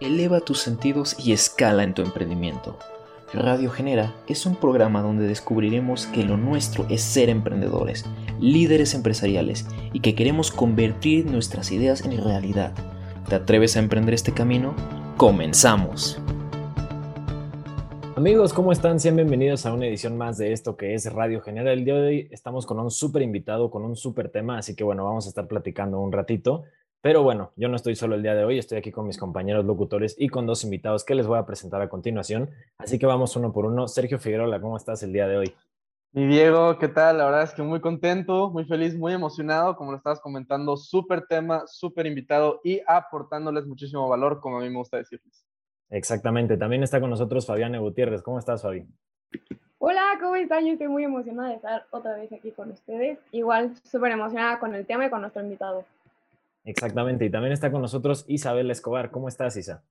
eleva tus sentidos y escala en tu emprendimiento. Radio Genera es un programa donde descubriremos que lo nuestro es ser emprendedores, líderes empresariales y que queremos convertir nuestras ideas en realidad. ¿Te atreves a emprender este camino? ¡Comenzamos! Amigos, ¿cómo están? Sean bienvenidos a una edición más de esto que es Radio Genera. El día de hoy estamos con un súper invitado, con un súper tema, así que bueno, vamos a estar platicando un ratito. Pero bueno, yo no estoy solo el día de hoy, estoy aquí con mis compañeros locutores y con dos invitados que les voy a presentar a continuación. Así que vamos uno por uno. Sergio Figueroa, ¿cómo estás el día de hoy? Mi Diego, ¿qué tal? La verdad es que muy contento, muy feliz, muy emocionado, como lo estabas comentando, súper tema, súper invitado y aportándoles muchísimo valor, como a mí me gusta decirles. Exactamente, también está con nosotros Fabián Gutiérrez. ¿Cómo estás, Fabi? Hola, ¿cómo están? Yo estoy muy emocionada de estar otra vez aquí con ustedes. Igual súper emocionada con el tema y con nuestro invitado. Exactamente, y también está con nosotros Isabel Escobar. ¿Cómo estás, Isa?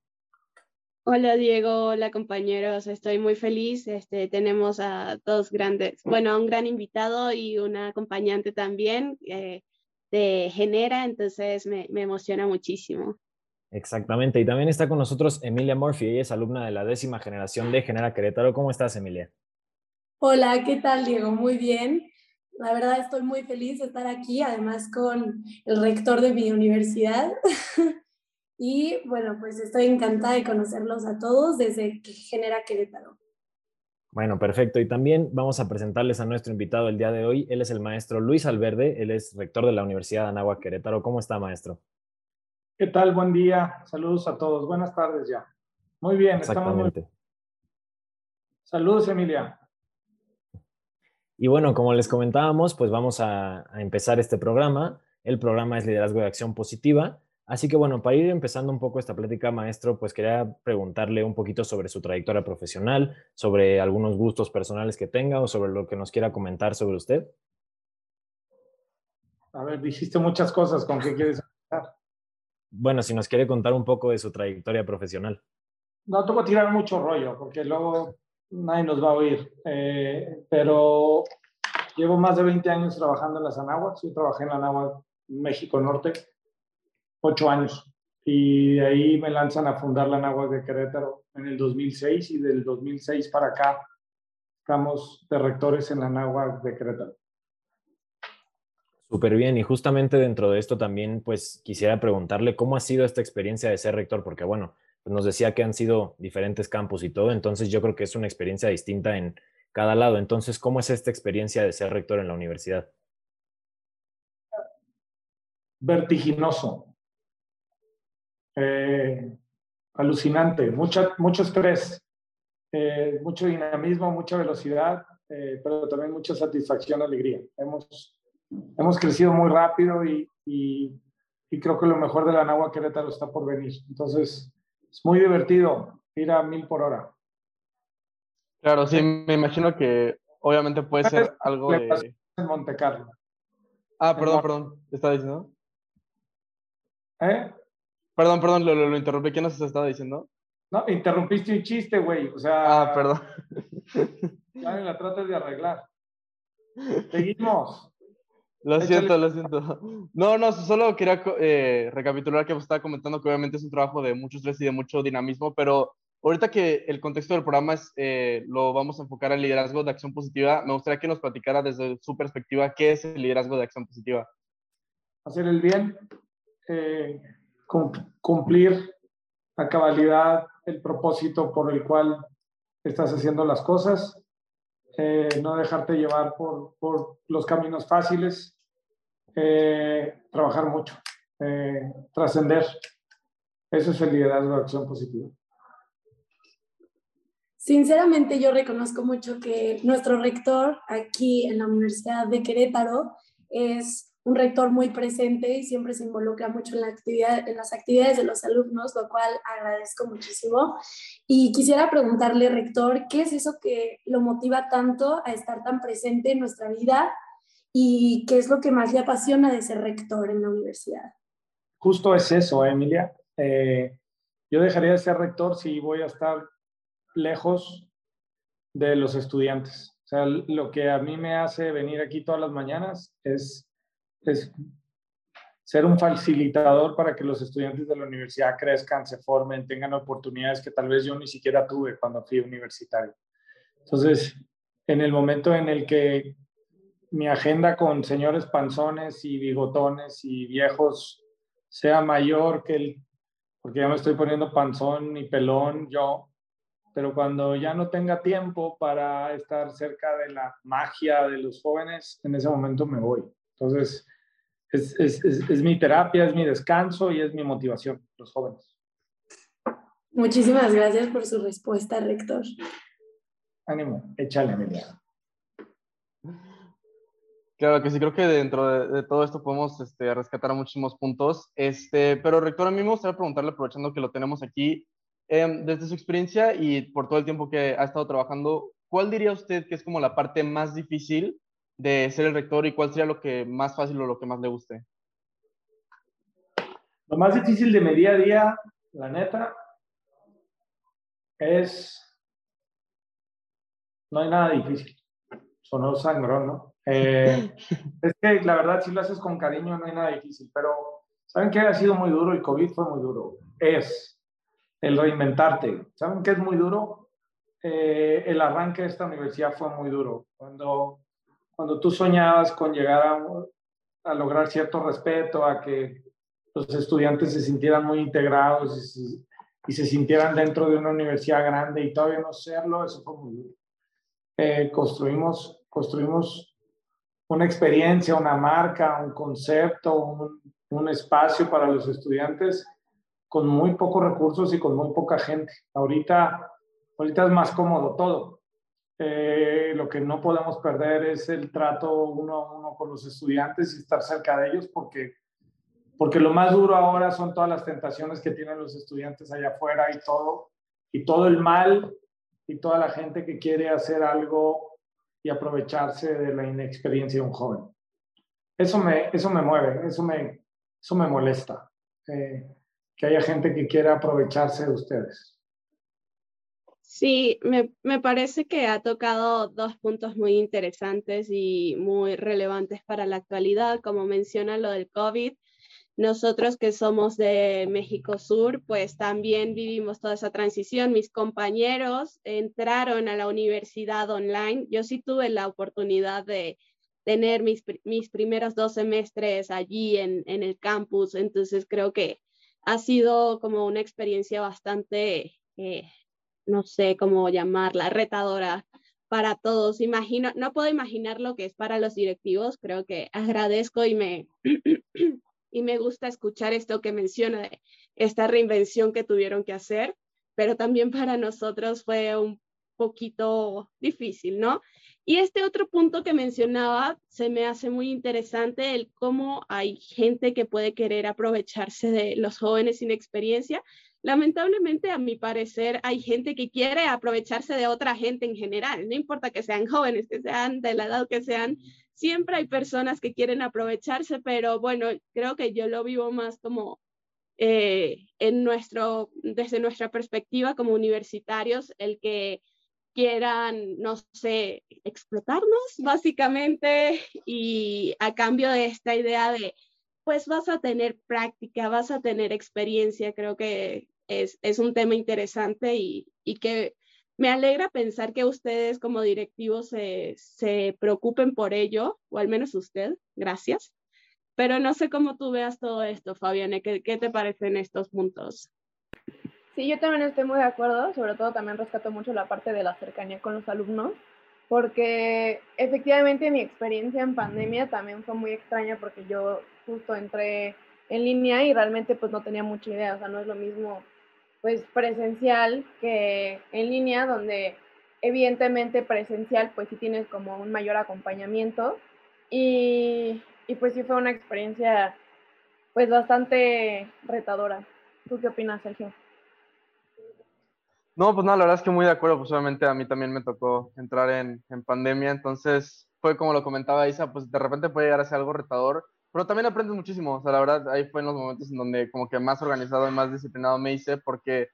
Hola Diego, hola compañeros, estoy muy feliz. Este, tenemos a dos grandes, bueno, a un gran invitado y una acompañante también eh, de Genera, entonces me, me, emociona muchísimo. Exactamente, y también está con nosotros Emilia Murphy, ella es alumna de la décima generación de Genera Querétaro. ¿Cómo estás, Emilia? Hola, ¿qué tal, Diego? Muy bien. La verdad estoy muy feliz de estar aquí, además con el rector de mi universidad. y bueno, pues estoy encantada de conocerlos a todos desde que genera Querétaro. Bueno, perfecto. Y también vamos a presentarles a nuestro invitado el día de hoy. Él es el maestro Luis Alverde, él es rector de la Universidad de Anáhuac Querétaro. ¿Cómo está, maestro? ¿Qué tal? Buen día. Saludos a todos. Buenas tardes ya. Muy bien. Exactamente. Estamos muy... Saludos, Emilia. Y bueno, como les comentábamos, pues vamos a, a, empezar este programa. El programa es Liderazgo de Acción Positiva. Así que bueno, para ir empezando un poco esta plática, maestro, pues quería preguntarle un poquito sobre su trayectoria profesional, sobre algunos gustos personales que tenga o sobre lo que nos quiera comentar sobre usted. A ver, dijiste muchas cosas, ¿con qué quieres empezar? Bueno, si nos quiere contar un poco de su trayectoria profesional. No te voy a tirar mucho rollo, porque luego nadie nos va a oír. Eh, pero llevo más de 20 años trabajando en las Anáhuac. Yo trabajé en la Anáhuac México Norte, ocho años. Y de ahí me lanzan a fundar la Anáhuac de Querétaro en el 2006 y del 2006 para acá estamos de rectores en la Anáhuac de Querétaro. Súper bien, y justamente dentro de esto también, pues quisiera preguntarle cómo ha sido esta experiencia de ser rector, porque bueno, nos decía que han sido diferentes campus y todo, entonces yo creo que es una experiencia distinta en cada lado. Entonces, ¿cómo es esta experiencia de ser rector en la universidad? Vertiginoso, eh, alucinante, mucha, mucho estrés, eh, mucho dinamismo, mucha velocidad, eh, pero también mucha satisfacción, alegría. Hemos, hemos crecido muy rápido y, y, y creo que lo mejor de la Nahua Querétaro está por venir. Entonces, es muy divertido ir a mil por hora. Claro, sí, me imagino que obviamente puede ser algo de... En Monte Carlo. Ah, perdón, perdón, ¿te estaba diciendo? ¿Eh? Perdón, perdón, lo, lo, lo interrumpí. ¿Qué nos estaba diciendo? No, interrumpiste un chiste, güey. O sea... Ah, perdón. Ya me la tratas de arreglar. Seguimos. Lo siento, lo siento. No, no, solo quería eh, recapitular que estaba comentando que obviamente es un trabajo de mucho estrés y de mucho dinamismo, pero ahorita que el contexto del programa es, eh, lo vamos a enfocar al liderazgo de acción positiva, me gustaría que nos platicara desde su perspectiva qué es el liderazgo de acción positiva. Hacer el bien, eh, cumplir a cabalidad el propósito por el cual estás haciendo las cosas, eh, no dejarte llevar por, por los caminos fáciles, eh, trabajar mucho, eh, trascender. Eso es el liderazgo de acción positiva. Sinceramente yo reconozco mucho que nuestro rector aquí en la Universidad de Querétaro es un rector muy presente y siempre se involucra mucho en, la actividad, en las actividades de los alumnos, lo cual agradezco muchísimo. Y quisiera preguntarle, rector, ¿qué es eso que lo motiva tanto a estar tan presente en nuestra vida y qué es lo que más le apasiona de ser rector en la universidad? Justo es eso, Emilia. Eh, yo dejaría de ser rector si voy a estar lejos de los estudiantes. O sea, lo que a mí me hace venir aquí todas las mañanas es es ser un facilitador para que los estudiantes de la universidad crezcan, se formen, tengan oportunidades que tal vez yo ni siquiera tuve cuando fui universitario. Entonces, en el momento en el que mi agenda con señores panzones y bigotones y viejos sea mayor que el, porque ya me estoy poniendo panzón y pelón yo, pero cuando ya no tenga tiempo para estar cerca de la magia de los jóvenes, en ese momento me voy. Entonces, es, es, es, mi terapia, es mi descanso y es mi motivación, los jóvenes. Muchísimas gracias por su respuesta, rector. Ánimo, échale, Emilia. Claro que sí, creo que dentro de, todo esto podemos este, rescatar muchísimos puntos. Este, pero, rector, a mí me gustaría preguntarle, aprovechando que lo tenemos aquí, em, desde su experiencia y por todo el tiempo que ha estado trabajando, ¿cuál diría usted que es como la parte más difícil de ser el rector y cuál sería lo que más fácil o lo que más le guste? Lo más difícil de mi día a día, la neta, es... No hay nada difícil. Sonó sangrón, ¿no? Eh, es que la verdad, si lo haces con cariño, no hay nada difícil, pero ¿saben qué ha sido muy duro? El COVID fue muy duro. Es el reinventarte. ¿Saben qué es muy duro? Eh, el arranque de esta universidad fue muy duro. Cuando, cuando tú soñabas con llegar a, a lograr cierto respeto, a que los estudiantes se sintieran muy integrados y, y, se sintieran dentro de una universidad grande y todavía no serlo, eso fue muy duro. Eh, construimos, construimos una experiencia, una marca, un concepto, un, un, espacio para los estudiantes con muy pocos recursos y con muy poca gente. Ahorita, ahorita es más cómodo todo. Eh, lo que no podemos perder es el trato uno a uno con los estudiantes y estar cerca de ellos porque, porque lo más duro ahora son todas las tentaciones que tienen los estudiantes allá afuera y todo, y todo el mal y toda la gente que quiere hacer algo y aprovecharse de la inexperiencia de un joven. Eso me, eso me mueve, eso me, eso me molesta, eh, que haya gente que quiera aprovecharse de ustedes. Sí, me, me, parece que ha tocado dos puntos muy interesantes y muy relevantes para la actualidad, como menciona lo del COVID nosotros que somos de México Sur, pues también vivimos toda esa transición. Mis compañeros entraron a la universidad online. Yo sí tuve la oportunidad de tener mis, mis primeros dos semestres allí en, en el campus, entonces creo que ha sido como una experiencia bastante, eh, no sé cómo llamarla, retadora para todos. Imagino, no puedo imaginar lo que es para los directivos, creo que agradezco y me y me gusta escuchar esto que menciona, esta reinvención que tuvieron que hacer, pero también para nosotros fue un poquito difícil, ¿no? Y este otro punto que mencionaba se me hace muy interesante, el cómo hay gente que puede querer aprovecharse de los jóvenes sin experiencia. Lamentablemente, a mi parecer, hay gente que quiere aprovecharse de otra gente en general, no importa que sean jóvenes, que sean de la edad que sean, siempre hay personas que quieren aprovecharse, pero bueno, creo que yo lo vivo más como eh, en nuestro, desde nuestra perspectiva como universitarios, el que quieran, no sé, explotarnos básicamente y a cambio de esta idea de, pues vas a tener práctica, vas a tener experiencia, creo que es, es un tema interesante y, y que me alegra pensar que ustedes como directivos se, se preocupen por ello, o al menos usted, gracias. Pero no sé cómo tú veas todo esto, Fabiana, ¿qué, qué te parecen estos puntos? Sí, yo también estoy muy de acuerdo, sobre todo también rescato mucho la parte de la cercanía con los alumnos, porque efectivamente mi experiencia en pandemia también fue muy extraña porque yo justo entré en línea y realmente pues no tenía mucha idea, o sea, no es lo mismo pues presencial que en línea, donde evidentemente presencial pues sí tienes como un mayor acompañamiento y, y pues sí fue una experiencia pues bastante retadora. ¿Tú qué opinas, Sergio? No, pues no, la verdad es que muy de acuerdo, pues obviamente a mí también me tocó entrar en, en pandemia, entonces fue como lo comentaba Isa, pues de repente puede llegar a ser algo retador, pero también aprendes muchísimo, o sea, la verdad, ahí fue en los momentos en donde como que más organizado y más disciplinado me hice, porque,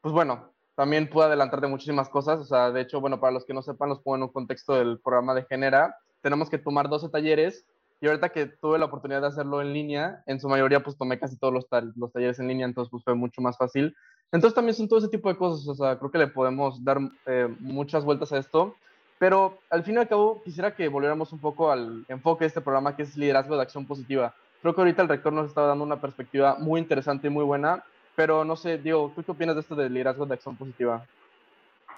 pues bueno, también pude adelantar de muchísimas cosas, o sea, de hecho, bueno, para los que no sepan, los pongo en un contexto del programa de Genera, tenemos que tomar 12 talleres y ahorita que tuve la oportunidad de hacerlo en línea, en su mayoría pues tomé casi todos los, los talleres en línea, entonces pues fue mucho más fácil. Entonces también son todo ese tipo de cosas, o sea, creo que le podemos dar eh, muchas vueltas a esto, pero al fin y al cabo quisiera que volviéramos un poco al enfoque de este programa que es liderazgo de acción positiva. Creo que ahorita el rector nos está dando una perspectiva muy interesante y muy buena, pero no sé, Diego, ¿tú qué opinas de esto de liderazgo de acción positiva?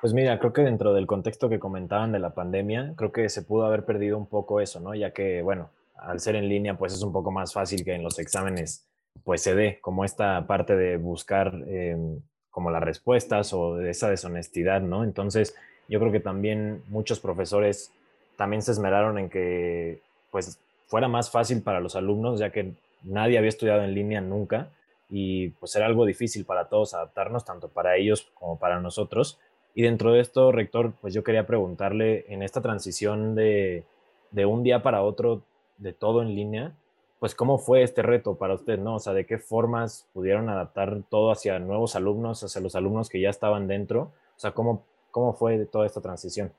Pues mira, creo que dentro del contexto que comentaban de la pandemia, creo que se pudo haber perdido un poco eso, ¿no? Ya que, bueno, al ser en línea, pues es un poco más fácil que en los exámenes, pues se dé como esta parte de buscar em, como las respuestas o de esa deshonestidad, ¿no? Entonces, yo creo que también muchos profesores también se esmeraron en que, pues, fuera más fácil para los alumnos, ya que nadie había estudiado en línea nunca y pues era algo difícil para todos adaptarnos, tanto para ellos como para nosotros. Y dentro de esto, rector, pues yo quería preguntarle en esta transición de, de un día para otro, de todo en línea, pues cómo fue este reto para usted, ¿no? O sea, de qué formas pudieron adaptar todo hacia nuevos alumnos, hacia los alumnos que ya estaban dentro, o sea, cómo, cómo fue toda esta transición.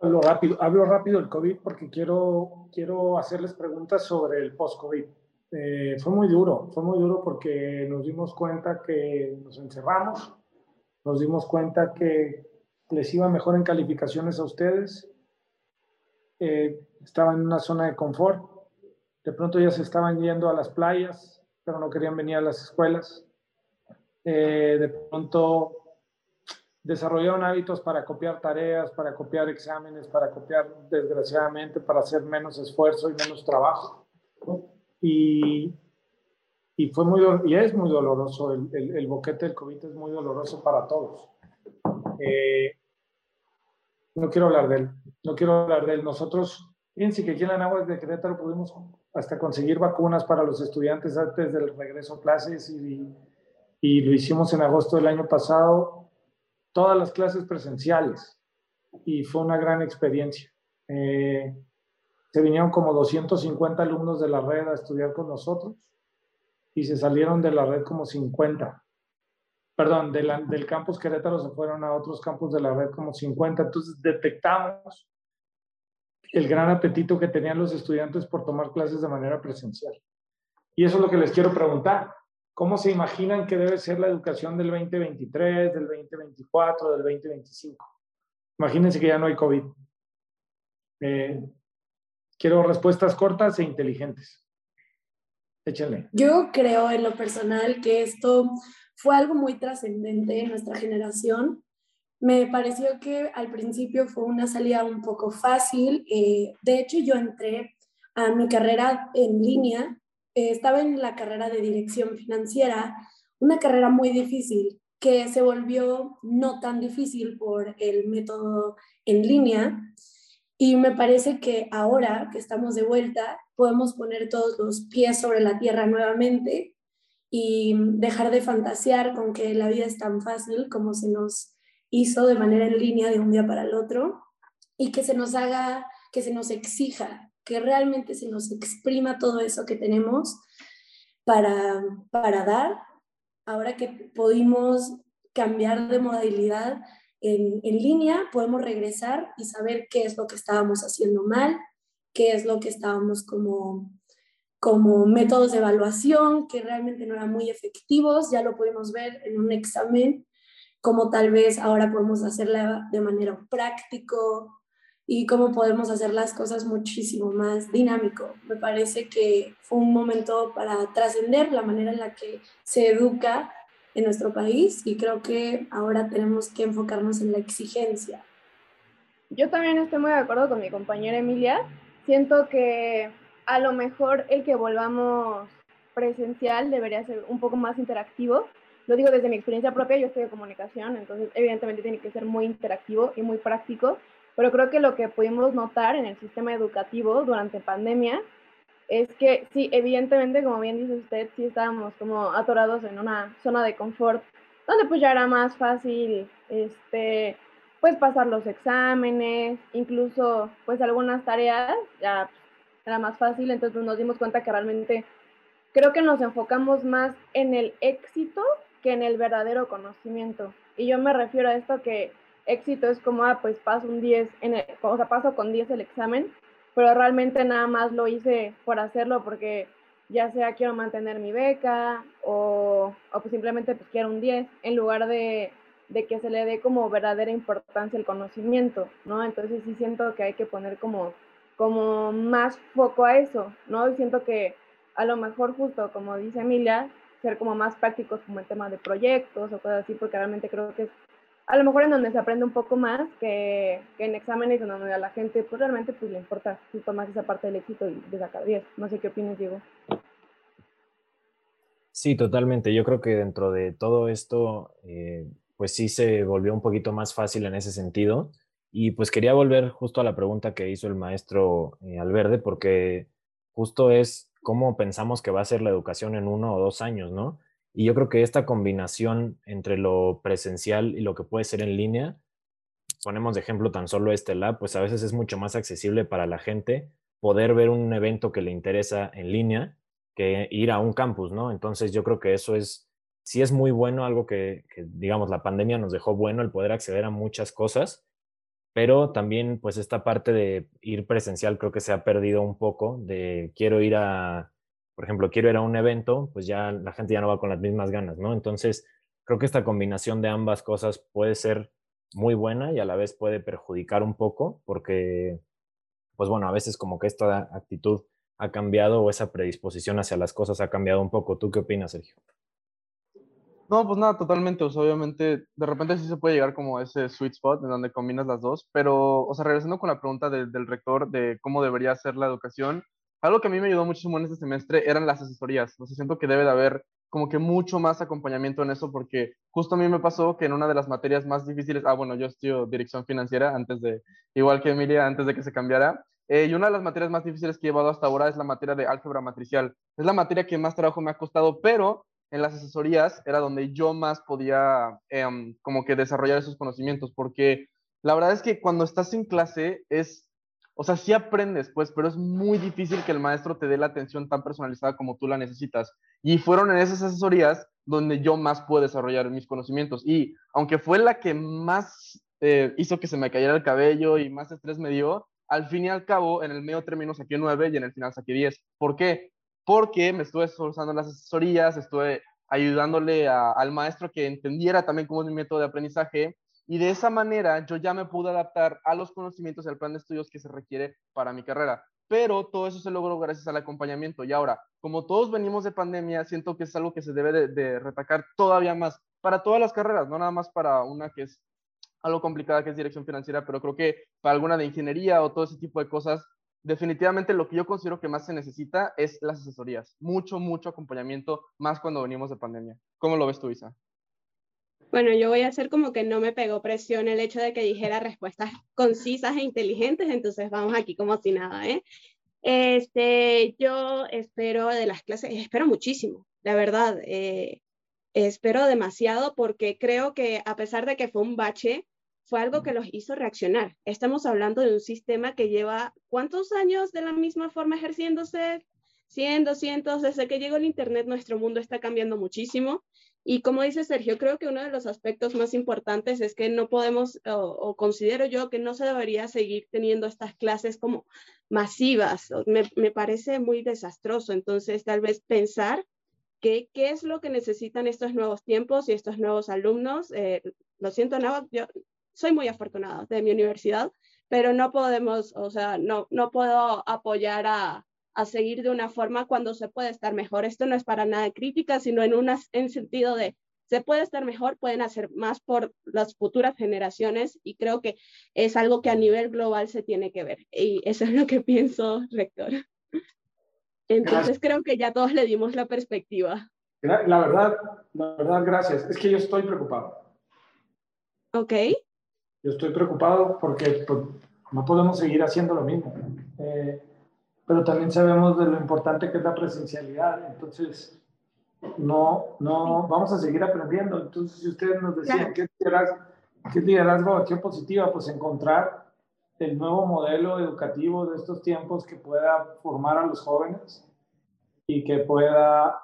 Hablo rápido, hablo rápido del COVID porque quiero, quiero hacerles preguntas sobre el post-COVID. Eh, fue muy duro, fue muy duro porque nos dimos cuenta que nos encerramos, nos dimos cuenta que les iba mejor en calificaciones a ustedes, eh, en una zona de confort, de pronto ya se estaban yendo a las playas, pero no querían venir a las escuelas, eh, de pronto desarrollaron hábitos para copiar tareas, para copiar exámenes, para copiar, desgraciadamente, para hacer menos esfuerzo y menos trabajo. Y, y fue muy, y es muy doloroso, el, el, boquete del COVID es muy doloroso para todos. Eh, no quiero hablar de él, no quiero hablar de él. Nosotros, fíjense que aquí en la Náhuatl de Querétaro pudimos hasta conseguir vacunas para los estudiantes antes del regreso a clases y, y lo hicimos en agosto del año pasado, todas las clases presenciales y fue una gran experiencia. Eh, se vinieron como 250 alumnos de la red a estudiar con nosotros y se salieron de la red como 50 perdón, del campus Querétaro se fueron a otros campus de la red como 50. Entonces detectamos el gran apetito que tenían los estudiantes por tomar clases de manera presencial. Y eso es lo que les quiero preguntar. ¿Cómo se imaginan que debe ser la educación del 2023, del 2024, del 2025? Imagínense que ya no hay COVID. Eh, quiero respuestas cortas e inteligentes. Échenle. Yo creo en lo personal que esto fue algo muy trascendente en nuestra generación. Me pareció que al principio fue una salida un poco fácil. Eh, de hecho, yo entré a mi carrera en línea. Eh, estaba en la carrera de dirección financiera, una carrera muy difícil que se volvió no tan difícil por el método en línea. Y me parece que ahora que estamos de vuelta, podemos poner todos los pies sobre la tierra nuevamente y dejar de fantasear con que la vida es tan fácil como se nos hizo de manera en línea de un día para el otro y que se nos haga, que se nos exija, que realmente se nos exprima todo eso que tenemos para, para dar. Ahora que pudimos cambiar de modalidad en, en línea, podemos regresar y saber qué es lo que estábamos haciendo mal, qué es lo que estábamos como como métodos de evaluación que realmente no eran muy efectivos, ya lo pudimos ver en un examen, como tal vez ahora podemos hacerla de manera práctico y cómo podemos hacer las cosas muchísimo más dinámico. Me parece que fue un momento para trascender la manera en la que se educa en nuestro país y creo que ahora tenemos que enfocarnos en la exigencia. Yo también estoy muy de acuerdo con mi compañera Emilia. Siento que a lo mejor el que volvamos presencial debería ser un poco más interactivo. Lo digo desde mi experiencia propia, yo estoy de comunicación, entonces evidentemente tiene que ser muy interactivo y muy práctico, pero creo que lo que pudimos notar en el sistema educativo durante pandemia es que sí, evidentemente, como bien dice usted, sí estábamos como atorados en una zona de confort, donde pues ya era más fácil, este, pues pasar los exámenes, incluso pues algunas tareas ya era más fácil, entonces nos dimos cuenta que realmente creo que nos enfocamos más en el éxito que en el verdadero conocimiento. Y yo me refiero a esto que éxito es como, ah, pues paso un 10, en el, o sea, paso con 10 el examen, pero realmente nada más lo hice por hacerlo porque ya sea quiero mantener mi beca o, o pues simplemente pues quiero un 10 en lugar de, de que se le dé como verdadera importancia el conocimiento, ¿no? Entonces sí siento que hay que poner como, como más foco a eso, ¿no? Y siento que a lo mejor justo, como dice Emilia, ser como más prácticos como el tema de proyectos o cosas así, porque realmente creo que es a lo mejor en donde se aprende un poco más que, que en exámenes donde a la gente pues realmente pues le importa justo más esa parte del éxito y de sacar 10. No sé qué opinas, Diego. Sí, totalmente. Yo creo que dentro de todo esto, eh, pues sí se volvió un poquito más fácil en ese sentido. Y pues quería volver justo a la pregunta que hizo el maestro eh, Alverde, porque justo es cómo pensamos que va a ser la educación en uno o dos años, ¿no? Y yo creo que esta combinación entre lo presencial y lo que puede ser en línea, ponemos de ejemplo tan solo este lab, pues a veces es mucho más accesible para la gente poder ver un evento que le interesa en línea que ir a un campus, ¿no? Entonces yo creo que eso es, sí es muy bueno, algo que, que digamos, la pandemia nos dejó bueno el poder acceder a muchas cosas, pero también pues esta parte de ir presencial creo que se ha perdido un poco, de quiero ir a por ejemplo, quiero ir a un evento, pues ya la gente ya no va con las mismas ganas, ¿no? Entonces, creo que esta combinación de ambas cosas puede ser muy buena y a la vez puede perjudicar un poco porque, pues bueno, a veces como que esta actitud ha cambiado o esa predisposición hacia las cosas ha cambiado un poco. ¿Tú qué opinas, Sergio? No, pues nada, totalmente. O sea, obviamente, de repente sí se puede llegar como ese sweet spot en donde combinas las dos, pero, o sea, regresando con la pregunta del rector de cómo debería ser la educación, algo que a mí me ayudó muchísimo en este semestre eran las asesorías. O sea, siento que debe de haber como que mucho más acompañamiento en eso porque justo a mí me pasó que en una de las materias más difíciles, ah, bueno, yo estudio dirección financiera antes de, igual que Emilia, antes de que se cambiara, eh, y una de las materias más difíciles que he llevado hasta ahora es la materia de álgebra matricial. Es la materia que más trabajo me ha costado, pero en las asesorías era donde yo más podía em, como que desarrollar esos conocimientos, porque la verdad es que cuando estás en clase es o sea, sí aprendes, pues, pero es muy difícil que el maestro te dé la atención tan personalizada como tú la necesitas. Y fueron en esas asesorías donde yo más pude desarrollar mis conocimientos. Y aunque fue la que más eh, hizo que se me cayera el cabello y más estrés me dio, al fin y al cabo, en el medio término saqué 9 y en el final saqué 10. ¿Por qué? Porque me estuve esforzando las asesorías, estuve ayudándole al maestro que entendiera también cómo es mi método de aprendizaje y de esa manera yo ya me pude adaptar a los conocimientos y al plan de estudios que se requiere para mi carrera. Pero todo eso se logró gracias al acompañamiento. Y ahora, como todos venimos de pandemia, siento que es algo que se debe de, retacar todavía más para todas las carreras, no nada más para una que es algo complicada, que es dirección financiera, pero creo que para alguna de ingeniería o todo ese tipo de cosas, definitivamente lo que yo considero que más se necesita es las asesorías. Mucho, mucho acompañamiento, más cuando venimos de pandemia. ¿Cómo lo ves tú, Isa? Bueno, yo voy a hacer como que no me pegó presión el hecho de que dijera respuestas concisas e inteligentes, entonces vamos aquí como si nada, ¿eh? Este, yo espero de las clases, espero muchísimo, la verdad, eh, espero demasiado porque creo que a pesar de que fue un bache, fue algo que los hizo reaccionar. Estamos hablando de un sistema que lleva cuántos años de la misma forma ejerciéndose, 100, 200, desde que llegó el Internet nuestro mundo está cambiando muchísimo y como dice Sergio, creo que uno de los aspectos más importantes es que no podemos, o, considero yo que no se debería seguir teniendo estas clases como masivas. Me, me parece muy desastroso. Entonces, tal vez pensar que, qué es lo que necesitan estos nuevos tiempos y estos nuevos alumnos. Eh, lo siento, no, yo soy muy afortunada de mi universidad, pero no podemos, o sea, no, no puedo apoyar a, a seguir de una forma cuando se puede estar mejor. Esto no es para nada crítica, sino en un en sentido de se puede estar mejor, pueden hacer más por las futuras generaciones y creo que es algo que a nivel global se tiene que ver. Y eso es lo que pienso, rector. Entonces creo que ya todos le dimos la perspectiva. La verdad, la verdad, gracias. Es que yo estoy preocupado. Ok. Yo estoy preocupado porque pues, no podemos seguir haciendo lo mismo. Eh, pero también sabemos de lo importante que es la presencialidad. Entonces, no, no, vamos a seguir aprendiendo. Entonces, si ustedes nos decían ¿qué, liderazgo, qué liderazgo, acción positiva, pues encontrar el nuevo modelo educativo de estos tiempos que pueda formar a los jóvenes y que pueda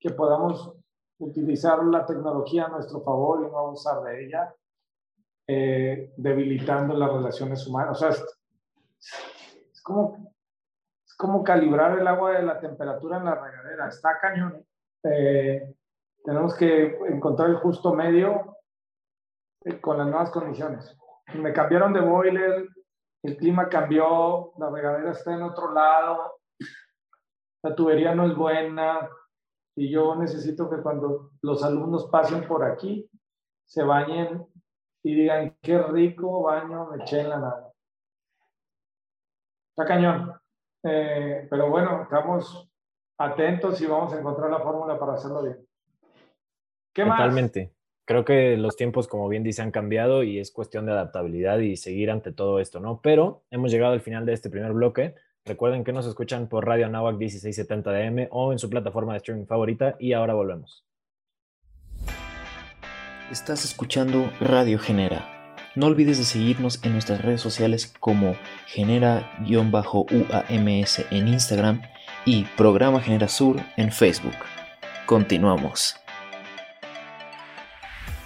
que podamos utilizar la tecnología a nuestro favor y no abusar de ella, eh, debilitando las relaciones humanas. O sea, es como, calibrar el agua de la temperatura en la regadera. Está cañón. Eh, tenemos que encontrar el justo medio eh, con las nuevas condiciones. Me cambiaron de boiler, el clima cambió, la regadera está en otro lado, la tubería no es buena y yo necesito que cuando los alumnos pasen por aquí se bañen y digan qué rico baño me eché en la nada. Está cañón. Eh, pero bueno, estamos atentos y vamos a encontrar la fórmula para hacerlo bien. ¿Qué Totalmente. Creo que los tiempos, como bien dice, han cambiado y es cuestión de adaptabilidad y seguir ante todo esto, ¿no? Pero hemos llegado al final de este primer bloque. Recuerden que nos escuchan por Radio Anáhuac 1670 DM o en su plataforma de streaming favorita y ahora volvemos. Estás escuchando Radio Genera. No olvides de seguirnos en nuestras redes sociales como genera-uams en Instagram y Programa Genera Sur en Facebook. Continuamos.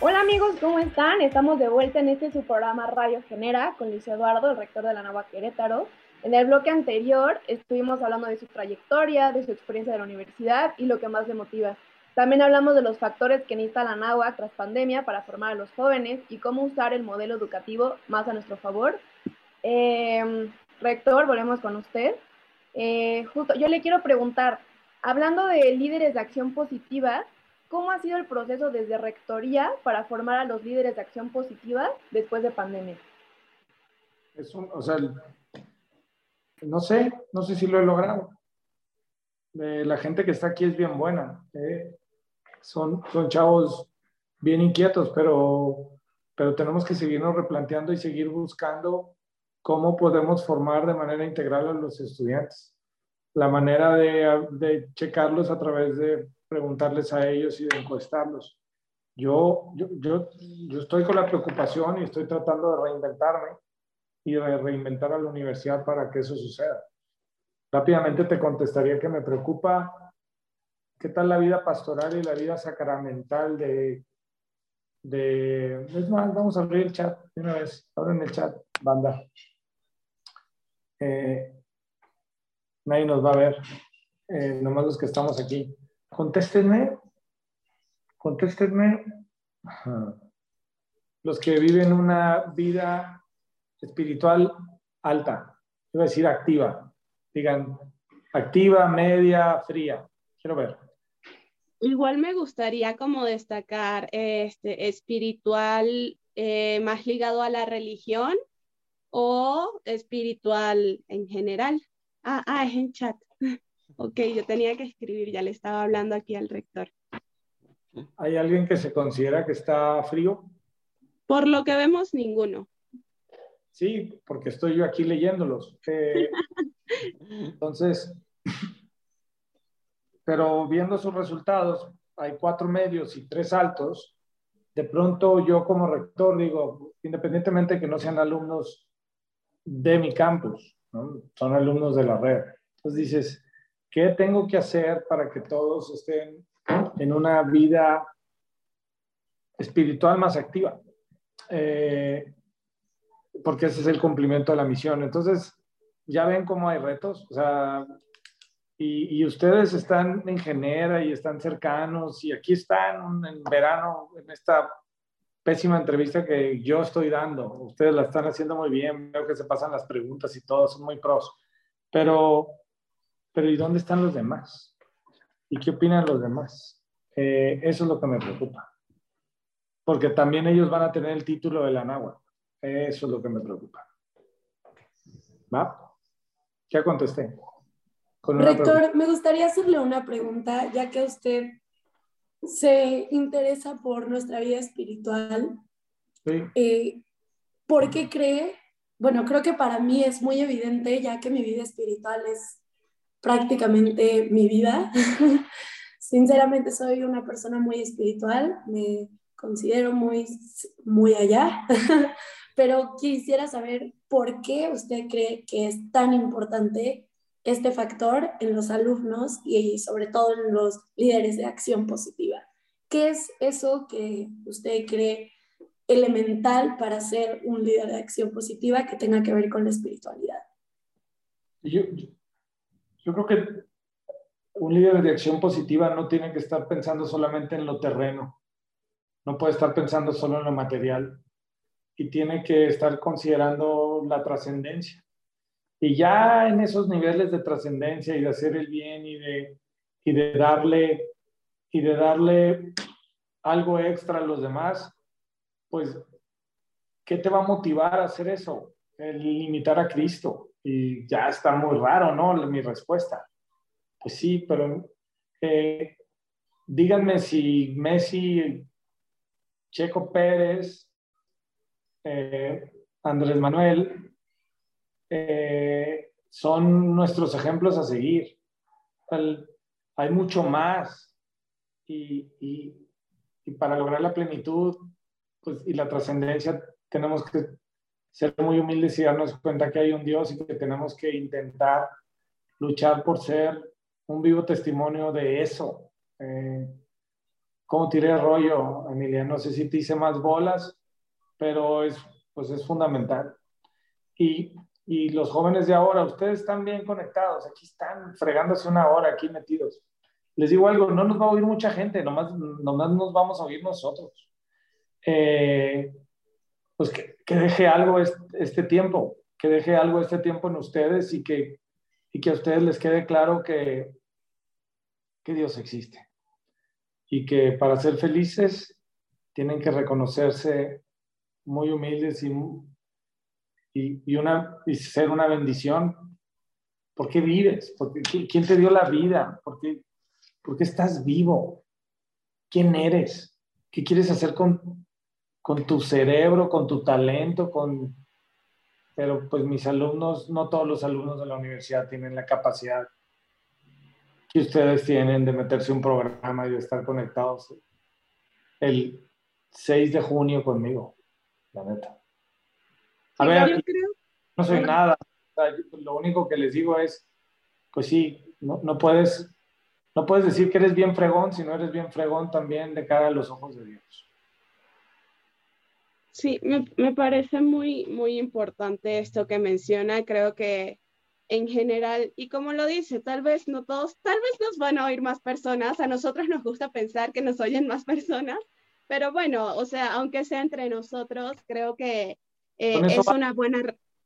Hola amigos, ¿cómo están? Estamos de vuelta en este su programa Radio Genera con Luis Eduardo, el rector de la Nueva Querétaro. En el bloque anterior estuvimos hablando de su trayectoria, de su experiencia de la universidad y lo que más le motiva. También hablamos de los factores que necesita la NAWA tras pandemia para formar a los jóvenes y cómo usar el modelo educativo más a nuestro favor. Em, rector, volvemos con usted. Eh, justo, yo le quiero preguntar, hablando de líderes de acción positiva, ¿Cómo ha sido el proceso desde Rectoría para formar a los líderes de acción positiva después de pandemia? Es un, o sea, no sé, no sé si lo he logrado. Eh, la gente que está aquí es bien buena. Eh. Son, son chavos bien inquietos, pero, pero tenemos que seguirnos replanteando y seguir buscando cómo podemos formar de manera integral a los estudiantes. La manera de, de checarlos a través de preguntarles a ellos y de encuestarlos. Yo, yo, yo, yo estoy con la preocupación y estoy tratando de reinventarme y de reinventar a la universidad para que eso suceda. Rápidamente te contestaría que me preocupa qué tal la vida pastoral y la vida sacramental de... de es más, vamos a abrir el chat de una vez. Abren el chat, banda. Eh, nadie nos va a ver, eh, nomás los que estamos aquí. Contéstenme, contéstenme. Los que viven una vida espiritual alta, iba a decir activa. Digan, activa, media, fría. Quiero ver. Igual me gustaría como destacar este espiritual eh, más ligado a la religión o espiritual en general. Ah, ah, es en chat. Ok, yo tenía que escribir, ya le estaba hablando aquí al rector. ¿Hay alguien que se considera que está frío? Por lo que vemos, ninguno. Sí, porque estoy yo aquí leyéndolos. Eh, entonces, pero viendo sus resultados, hay cuatro medios y tres altos. De pronto yo como rector digo, independientemente de que no sean alumnos de mi campus, son alumnos de la red. Entonces dices, ¿Qué tengo que hacer para que todos estén en una vida espiritual más activa? Eh, porque ese es el cumplimiento de la misión. Entonces, ya ven cómo hay retos, o sea, y, ustedes están en Genera y están cercanos, y aquí están en verano, en esta pésima entrevista que yo estoy dando. Ustedes la están haciendo muy bien, veo que se pasan las preguntas y todo, son muy pros. Pero pero ¿y dónde están los demás? ¿Y qué opinan los demás? Eh, eso es lo que me preocupa. Porque también ellos van a tener el título de la náhuatl. Eso es lo que me preocupa. ¿Va? Ya contesté. Rector, me gustaría hacerle una pregunta, ya que usted se interesa por nuestra vida espiritual. Sí. Eh, ¿Por qué cree? Bueno, creo que para mí es muy evidente, ya que mi vida espiritual es prácticamente mi vida. Sinceramente soy una persona muy espiritual, me considero muy, muy allá, pero quisiera saber por qué usted cree que es tan importante este factor en los alumnos y sobre todo en los líderes de acción positiva. ¿Qué es eso que usted cree elemental para ser un líder de acción positiva que tenga que ver con la espiritualidad? yo, yo creo que un líder de acción positiva no tiene que estar pensando solamente en lo terreno, no puede estar pensando solo en lo material y tiene que estar considerando la trascendencia. Y ya en esos niveles de trascendencia y de hacer el bien y de, y de darle y de darle algo extra a los demás, pues, ¿qué te va a motivar a hacer eso? El limitar a Cristo. Y ya está muy raro, ¿no? Mi respuesta. Pues sí, pero eh, díganme si Messi, Checo Pérez, eh, Andrés Manuel, eh, son nuestros ejemplos a seguir. hay mucho más y, y, y, para lograr la plenitud pues, y la trascendencia tenemos que ser muy humildes y darnos cuenta que hay un Dios y que tenemos que intentar luchar por ser un vivo testimonio de eso. Eh, ¿Cómo tiré el rollo, Emilia? No sé si te hice más bolas, pero es, pues es fundamental. Y, y los jóvenes de ahora, ustedes están bien conectados, aquí están fregándose una hora, aquí metidos. Les digo algo, no nos va a oír mucha gente, nomás, nomás nos vamos a oír nosotros. Eh, pues que, que, deje algo este, este, tiempo, que deje algo este tiempo en ustedes y que, y que a ustedes les quede claro que, que Dios existe y que para ser felices tienen que reconocerse muy humildes y, y, ser una bendición. ¿Por qué vives? Porque, ¿Quién te dio la vida? ¿Por qué, ¿Por qué estás vivo? ¿Quién eres? ¿Qué quieres hacer con, con tu cerebro, con tu talento, con... Pero pues mis alumnos, no todos los alumnos de la universidad tienen la capacidad que ustedes tienen de meterse un programa y de estar conectados el 6 de junio conmigo, la neta. A ver, no soy nada. lo único que les digo es, pues sí, no, no, puedes, no puedes decir que eres bien fregón si no eres bien fregón también de cara a los ojos de Dios. Sí, me, me parece muy, muy importante esto que menciona. Creo que en general, y como lo dice, tal vez no todos, tal vez nos van a oír más personas, a nosotros nos gusta pensar que nos oyen más personas, pero bueno, o sea, aunque sea entre nosotros, creo que eh, es una buena...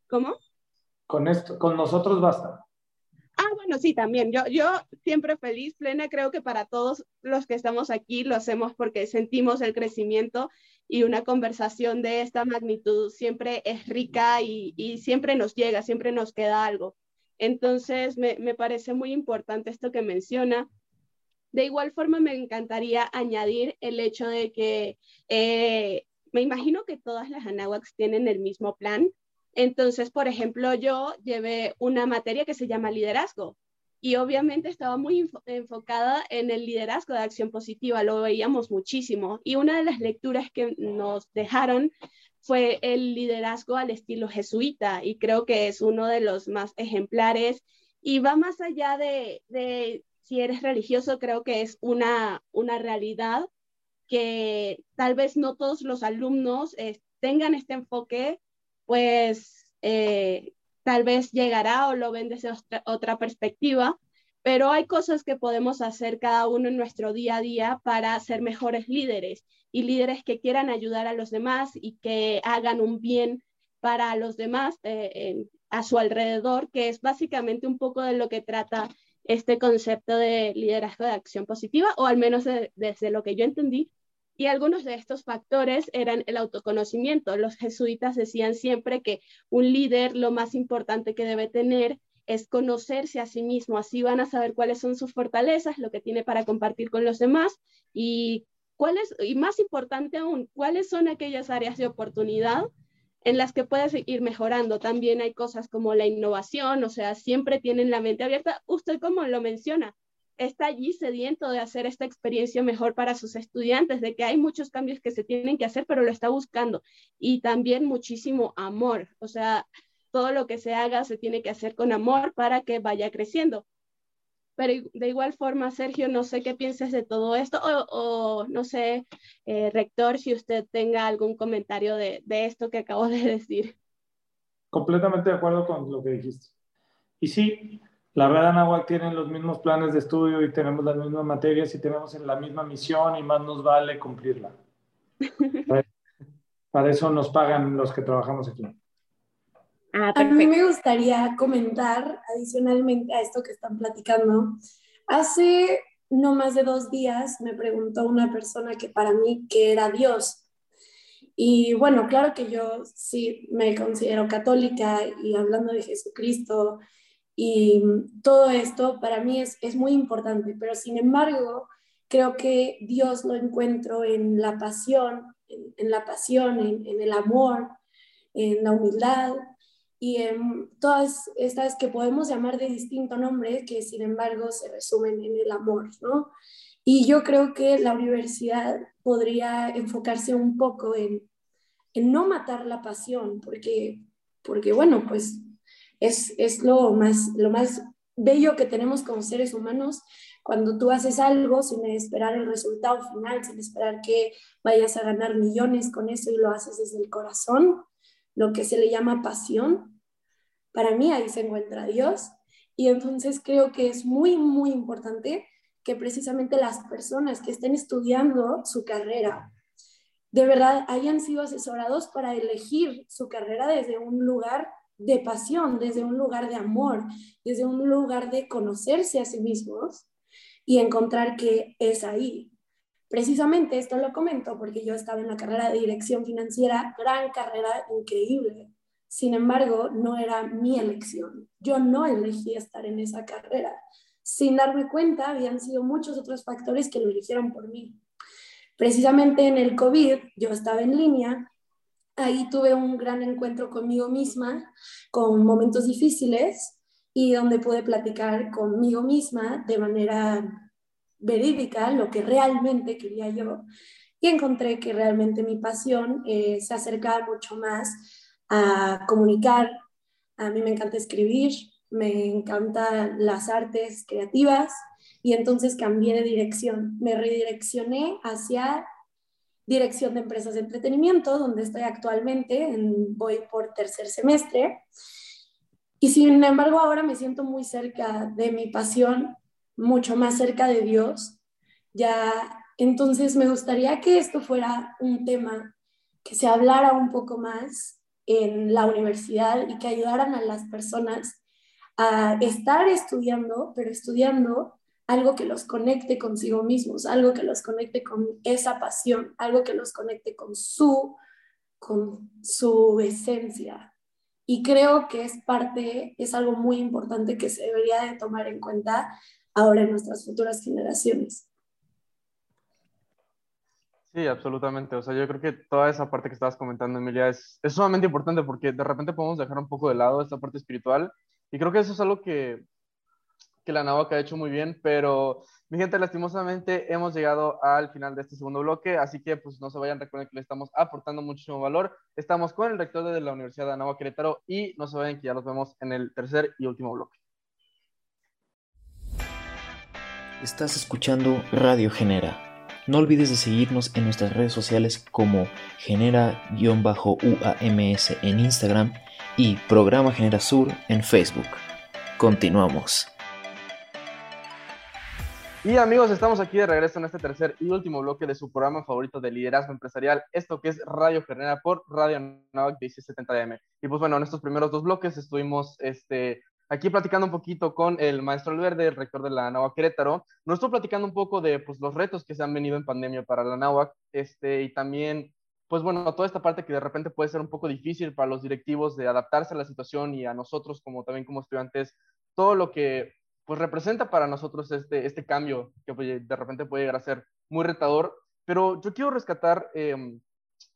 ¿Cómo? Con esto, con nosotros basta. Ah, bueno, sí, también. Yo, yo siempre feliz, plena, creo que para todos los que estamos aquí lo hacemos porque sentimos el crecimiento y una conversación de esta magnitud siempre es rica y, y siempre nos llega, siempre nos queda algo. Entonces, me, parece muy importante esto que menciona. De igual forma, me encantaría añadir el hecho de que eh, me imagino que todas las Anahuacs tienen el mismo plan. Entonces, por ejemplo, yo llevé una materia que se llama liderazgo y obviamente estaba muy enfocada en el liderazgo de acción positiva, lo veíamos muchísimo. Y una de las lecturas que nos dejaron fue el liderazgo al estilo jesuita y creo que es uno de los más ejemplares y va más allá de, si eres religioso, creo que es una, una realidad que tal vez no todos los alumnos eh, tengan este enfoque, pues eh, tal vez llegará o lo ven desde otra perspectiva, pero hay cosas que podemos hacer cada uno en nuestro día a día para ser mejores líderes y líderes que quieran ayudar a los demás y que hagan un bien para los demás eh, a su alrededor, que es básicamente un poco de lo que trata este concepto de liderazgo de acción positiva, o al menos desde lo que yo entendí. Y algunos de estos factores eran el autoconocimiento. Los jesuitas decían siempre que un líder lo más importante que debe tener es conocerse a sí mismo, así van a saber cuáles son sus fortalezas, lo que tiene para compartir con los demás y cuáles, y más importante aún, cuáles son aquellas áreas de oportunidad en las que puedes ir mejorando. También hay cosas como la innovación, o sea, siempre tienen la mente abierta. Usted, como lo menciona, está allí sediento de hacer esta experiencia mejor para sus estudiantes, de que hay muchos cambios que se tienen que hacer, pero lo está buscando. Y también muchísimo amor, o sea, todo lo que se haga se tiene que hacer con amor para que vaya creciendo. Pero de igual forma, Sergio, no sé qué piensas de todo esto o, no sé, eh, rector, si usted tenga algún comentario de, de esto que acabo de decir. Completamente de acuerdo con lo que dijiste. Y sí, la red Anáhuac tiene los mismos planes de estudio y tenemos las mismas materias y tenemos la misma misión y más nos vale cumplirla. Para eso nos pagan los que trabajamos aquí. Ah, a mí me gustaría comentar adicionalmente a esto que están platicando. Hace no más de dos días me preguntó una persona que para mí que era Dios. Y bueno, claro que yo sí me considero católica y hablando de Jesucristo y todo esto para mí es, es muy importante, pero sin embargo creo que Dios lo encuentro en la pasión, en, la pasión, en, en el amor, en la humildad, y en todas estas que podemos llamar de distinto nombre, que sin embargo se resumen en el amor, ¿no? Y yo creo que la universidad podría enfocarse un poco en, en no matar la pasión, porque, porque bueno, pues es, es lo, más, lo más bello que tenemos como seres humanos cuando tú haces algo sin esperar el resultado final, sin esperar que vayas a ganar millones con eso y lo haces desde el corazón, lo que se le llama pasión, para mí ahí se encuentra Dios. Y entonces creo que es muy, muy importante que precisamente las personas que estén estudiando su carrera, de verdad hayan sido asesorados para elegir su carrera desde un lugar de pasión, desde un lugar de amor, desde un lugar de conocerse a sí mismos y encontrar que es ahí. Precisamente esto lo comento porque yo estaba en la carrera de dirección financiera, gran carrera, increíble. Sin embargo, no era mi elección. Yo no elegí estar en esa carrera. Sin darme cuenta, habían sido muchos otros factores que lo eligieron por mí. Precisamente en el COVID, yo estaba en línea, ahí tuve un gran encuentro conmigo misma, con momentos difíciles y donde pude platicar conmigo misma de manera verídica lo que realmente quería yo. Y encontré que realmente mi pasión eh, se acercaba mucho más a comunicar. A mí me encanta escribir, me encantan las artes creativas y entonces cambié de dirección. Me redireccioné hacia dirección de empresas de entretenimiento, donde estoy actualmente, en, voy por tercer semestre. Y sin embargo, ahora me siento muy cerca de mi pasión, mucho más cerca de Dios. Ya, entonces me gustaría que esto fuera un tema que se hablara un poco más en la universidad y que ayudaran a las personas a estar estudiando, pero estudiando algo que los conecte consigo mismos, algo que los conecte con esa pasión, algo que los conecte con su, con su esencia. Y creo que es parte, es algo muy importante que se debería de tomar en cuenta ahora en nuestras futuras generaciones. Sí, absolutamente. O sea, yo creo que toda esa parte que estabas comentando, Emilia, es, es sumamente importante porque de repente podemos dejar un poco de lado esta parte espiritual y creo que eso es algo que, que la Navaca ha hecho muy bien, pero mi gente, lastimosamente hemos llegado al final de este segundo bloque, así que pues no se vayan, recuerden que le estamos aportando muchísimo valor. Estamos con el rector de la Universidad de Anáhuac Querétaro y no se vayan que ya los vemos en el tercer y último bloque. Estás escuchando Radio Genera no olvides de seguirnos en nuestras redes sociales como genera-uams en Instagram y Programa Genera Sur en Facebook. Continuamos. Y amigos, estamos aquí de regreso en este tercer y último bloque de su programa favorito de liderazgo empresarial, esto que es Radio Genera por Radio Navac 1670M. Y pues bueno, en estos primeros dos bloques estuvimos este, aquí platicando un poquito con el maestro Alverde, el rector de la NAWAC Querétaro. Nos estuvo platicando un poco de pues, los retos que se han venido en pandemia para la NAWAC este, y también, pues bueno, toda esta parte que de repente puede ser un poco difícil para los directivos de adaptarse a la situación y a nosotros como también como estudiantes, todo lo que pues representa para nosotros este, este cambio que de repente puede llegar a ser muy retador. Pero yo quiero rescatar... Eh,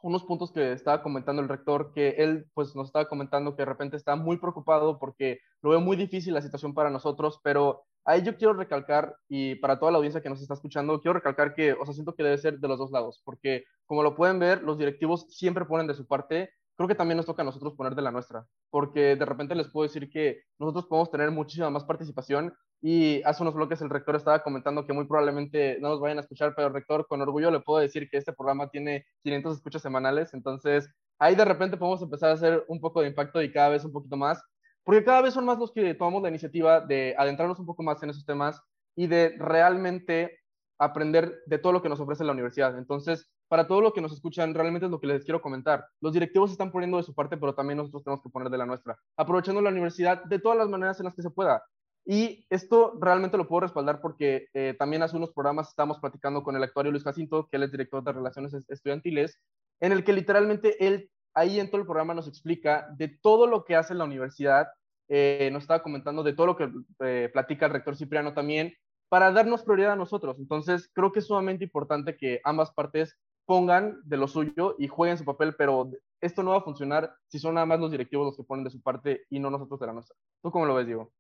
unos puntos que estaba comentando el rector, que él pues nos estaba comentando que de repente está muy preocupado porque lo veo muy difícil la situación para nosotros, pero ahí yo quiero recalcar, y para toda la audiencia que nos está escuchando, quiero recalcar que, o sea, siento que debe ser de los dos lados, porque como lo pueden ver, los directivos siempre ponen de su parte creo que también nos toca a nosotros poner de la nuestra, porque de repente les puedo decir que nosotros podemos tener muchísima más participación y hace unos bloques el rector estaba comentando que muy probablemente no nos vayan a escuchar, pero rector, con orgullo le puedo decir que este programa tiene 500 escuchas semanales, entonces ahí de repente podemos empezar a hacer un poco de impacto y cada vez un poquito más, porque cada vez son más los que tomamos la iniciativa de adentrarnos un poco más en esos temas y de realmente aprender de todo lo que nos ofrece la universidad. Entonces, para todo lo que nos escuchan, realmente es lo que les quiero comentar. Los directivos están poniendo de su parte, pero también nosotros tenemos que poner de la nuestra, aprovechando la universidad de todas las maneras en las que se pueda. Y esto realmente lo puedo respaldar porque eh, también hace unos programas estamos platicando con el actuario Luis Jacinto, que él es director de Relaciones Estudiantiles, en el que literalmente él ahí en todo el programa nos explica de todo lo que hace la universidad, eh, nos estaba comentando de todo lo que eh, platica el rector Cipriano también, para darnos prioridad a nosotros. Entonces, creo que es sumamente importante que ambas partes pongan de lo suyo y jueguen su papel, pero esto no va a funcionar si son nada más los directivos los que ponen de su parte y no nosotros de la nuestra. ¿Tú cómo lo ves, Diego?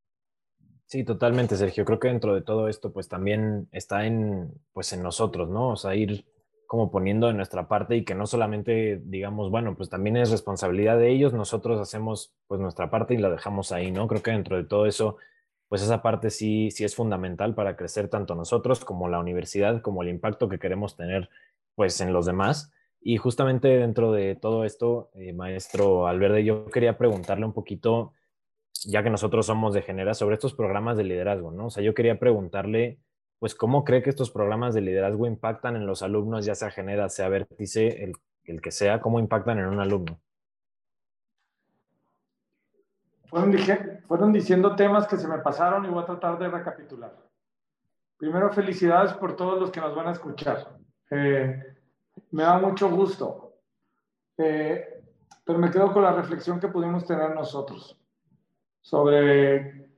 Sí, totalmente, Sergio. Creo que dentro de todo esto, pues también está en, pues en nosotros, ¿no? O sea, ir como poniendo de nuestra parte y que no solamente digamos, bueno, pues también es responsabilidad de ellos, nosotros hacemos pues nuestra parte y la dejamos ahí, ¿no? Creo que dentro de todo eso, pues esa parte sí, sí es fundamental para crecer tanto nosotros como la universidad, como el impacto que queremos tener pues en los demás. Y justamente dentro de todo esto, eh, maestro Alberde, yo quería preguntarle un poquito, ya que nosotros somos de Genera, sobre estos programas de liderazgo, ¿no? O sea, yo quería preguntarle, pues, ¿cómo cree que estos programas de liderazgo impactan en los alumnos, ya sea Genera, sea Vértice, el, el que sea, cómo impactan en un alumno? Fueron, fueron diciendo temas que se me pasaron y voy a tratar de recapitular. Primero, felicidades por todos los que nos van a escuchar. Eh, me da mucho gusto. Eh, pero me quedo con la reflexión que pudimos tener nosotros sobre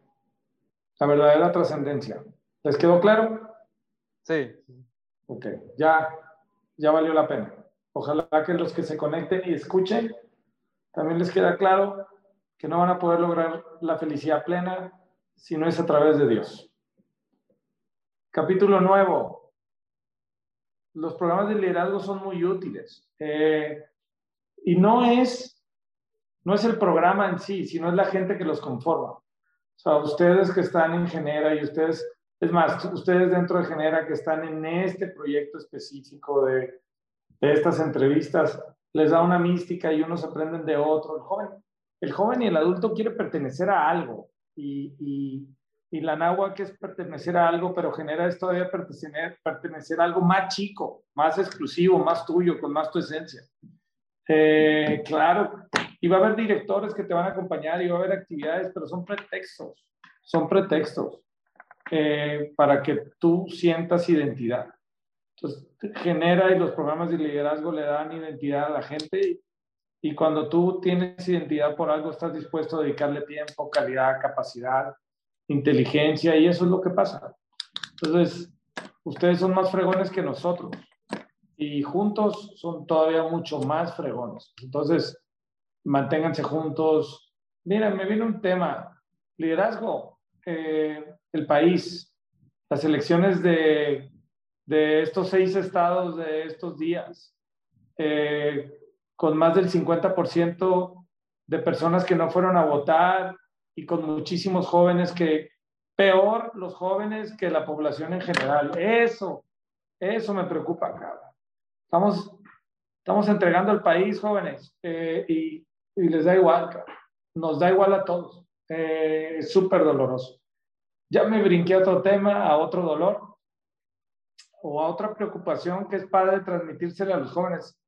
la verdadera trascendencia. ¿Les quedó claro? Sí. Ok, ya, ya valió la pena. Ojalá que los que se conecten y escuchen, también les queda claro que no van a poder lograr la felicidad plena si no es a través de Dios. Capítulo nuevo, los programas de liderazgo son muy útiles. Eh, y no es, no es el programa en sí, sino es la gente que los conforma. O sea, ustedes que están en Genera y ustedes, es más, ustedes dentro de Genera que están en este proyecto específico de, de estas entrevistas, les da una mística y unos aprenden de otro. El joven, el joven y el adulto quiere pertenecer a algo y, y y la que es pertenecer a algo, pero genera es todavía pertenecer, pertenecer a algo más chico, más exclusivo, más tuyo, con más tu esencia. Eh, claro, y va a haber directores que te van a acompañar y va a haber actividades, pero son pretextos, son pretextos eh, para que tú sientas identidad. Entonces, genera y los programas de liderazgo le dan identidad a la gente y cuando tú tienes identidad por algo, estás dispuesto a dedicarle tiempo, calidad, capacidad, inteligencia y eso es lo que pasa. Entonces, ustedes son más fregones que nosotros y juntos son todavía mucho más fregones. Entonces, manténganse juntos. Miren, me viene un tema, liderazgo, eh, el país, las elecciones de, de, estos seis estados de estos días, eh, con más del 50% de personas que no fueron a votar, y con muchísimos jóvenes que, peor los jóvenes que la población en general. Eso, eso me preocupa, cabrón. Estamos, estamos entregando al país, jóvenes, eh, y, y, les da igual, cabrón. Nos da igual a todos. Eh, es súper doloroso. Ya me brinqué a otro tema, a otro dolor o a otra preocupación que es para transmitírsela a los jóvenes.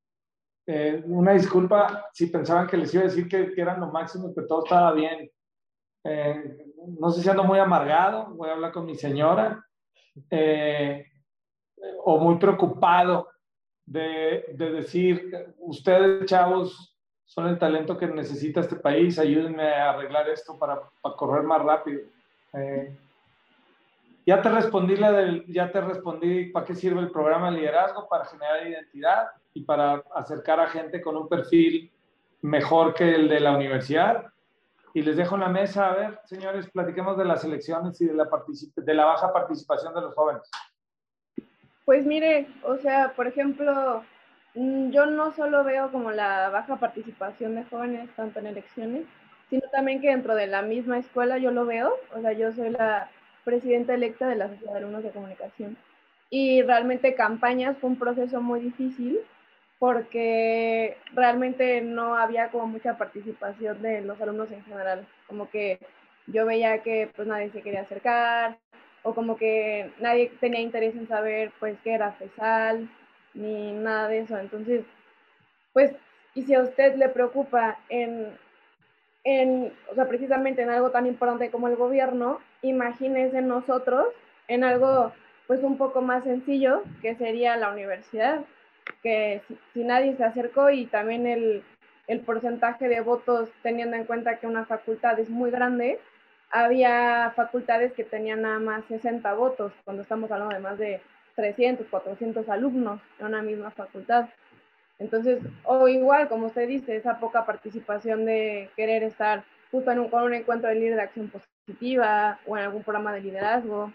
Eh, una disculpa si pensaban que les iba a decir que, que eran lo máximo, que todo estaba bien. Eh, no sé si ando muy amargado, voy a hablar con mi señora, eh, o muy preocupado de, de, decir, ustedes chavos son el talento que necesita este país, ayúdenme a arreglar esto para, para correr más rápido. Ya te respondí la del, ya te respondí para qué sirve el programa de liderazgo, para generar identidad y para acercar a gente con un perfil mejor que el de la universidad. Y les dejo en la mesa, a ver, señores, platiquemos de las elecciones y de la, de la baja participación de los jóvenes. Pues mire, o sea, por ejemplo, mm, yo no solo veo como la baja participación de jóvenes tanto en elecciones, sino también que dentro de la misma escuela yo lo veo, o sea, yo soy la presidenta electa de la Sociedad de Alumnos de Comunicación. Y realmente campañas fue un proceso muy difícil porque realmente no había como mucha participación de los alumnos en general, como que yo veía que pues nadie se quería acercar o como que nadie tenía interés en saber pues qué era FESAL ni nada de eso, entonces pues y si a usted le preocupa en, en o sea, precisamente en algo tan importante como el gobierno, imagínese nosotros en algo pues un poco más sencillo que sería la universidad que si, nadie se acercó y también el, el, porcentaje de votos teniendo en cuenta que una facultad es muy grande, había facultades que tenían nada más 60 votos, cuando estamos hablando de más de 300, 400 alumnos en una misma facultad. Entonces, o igual, como usted dice, esa poca participación de querer estar justo en un, con un encuentro de líder de acción positiva o en algún programa de liderazgo.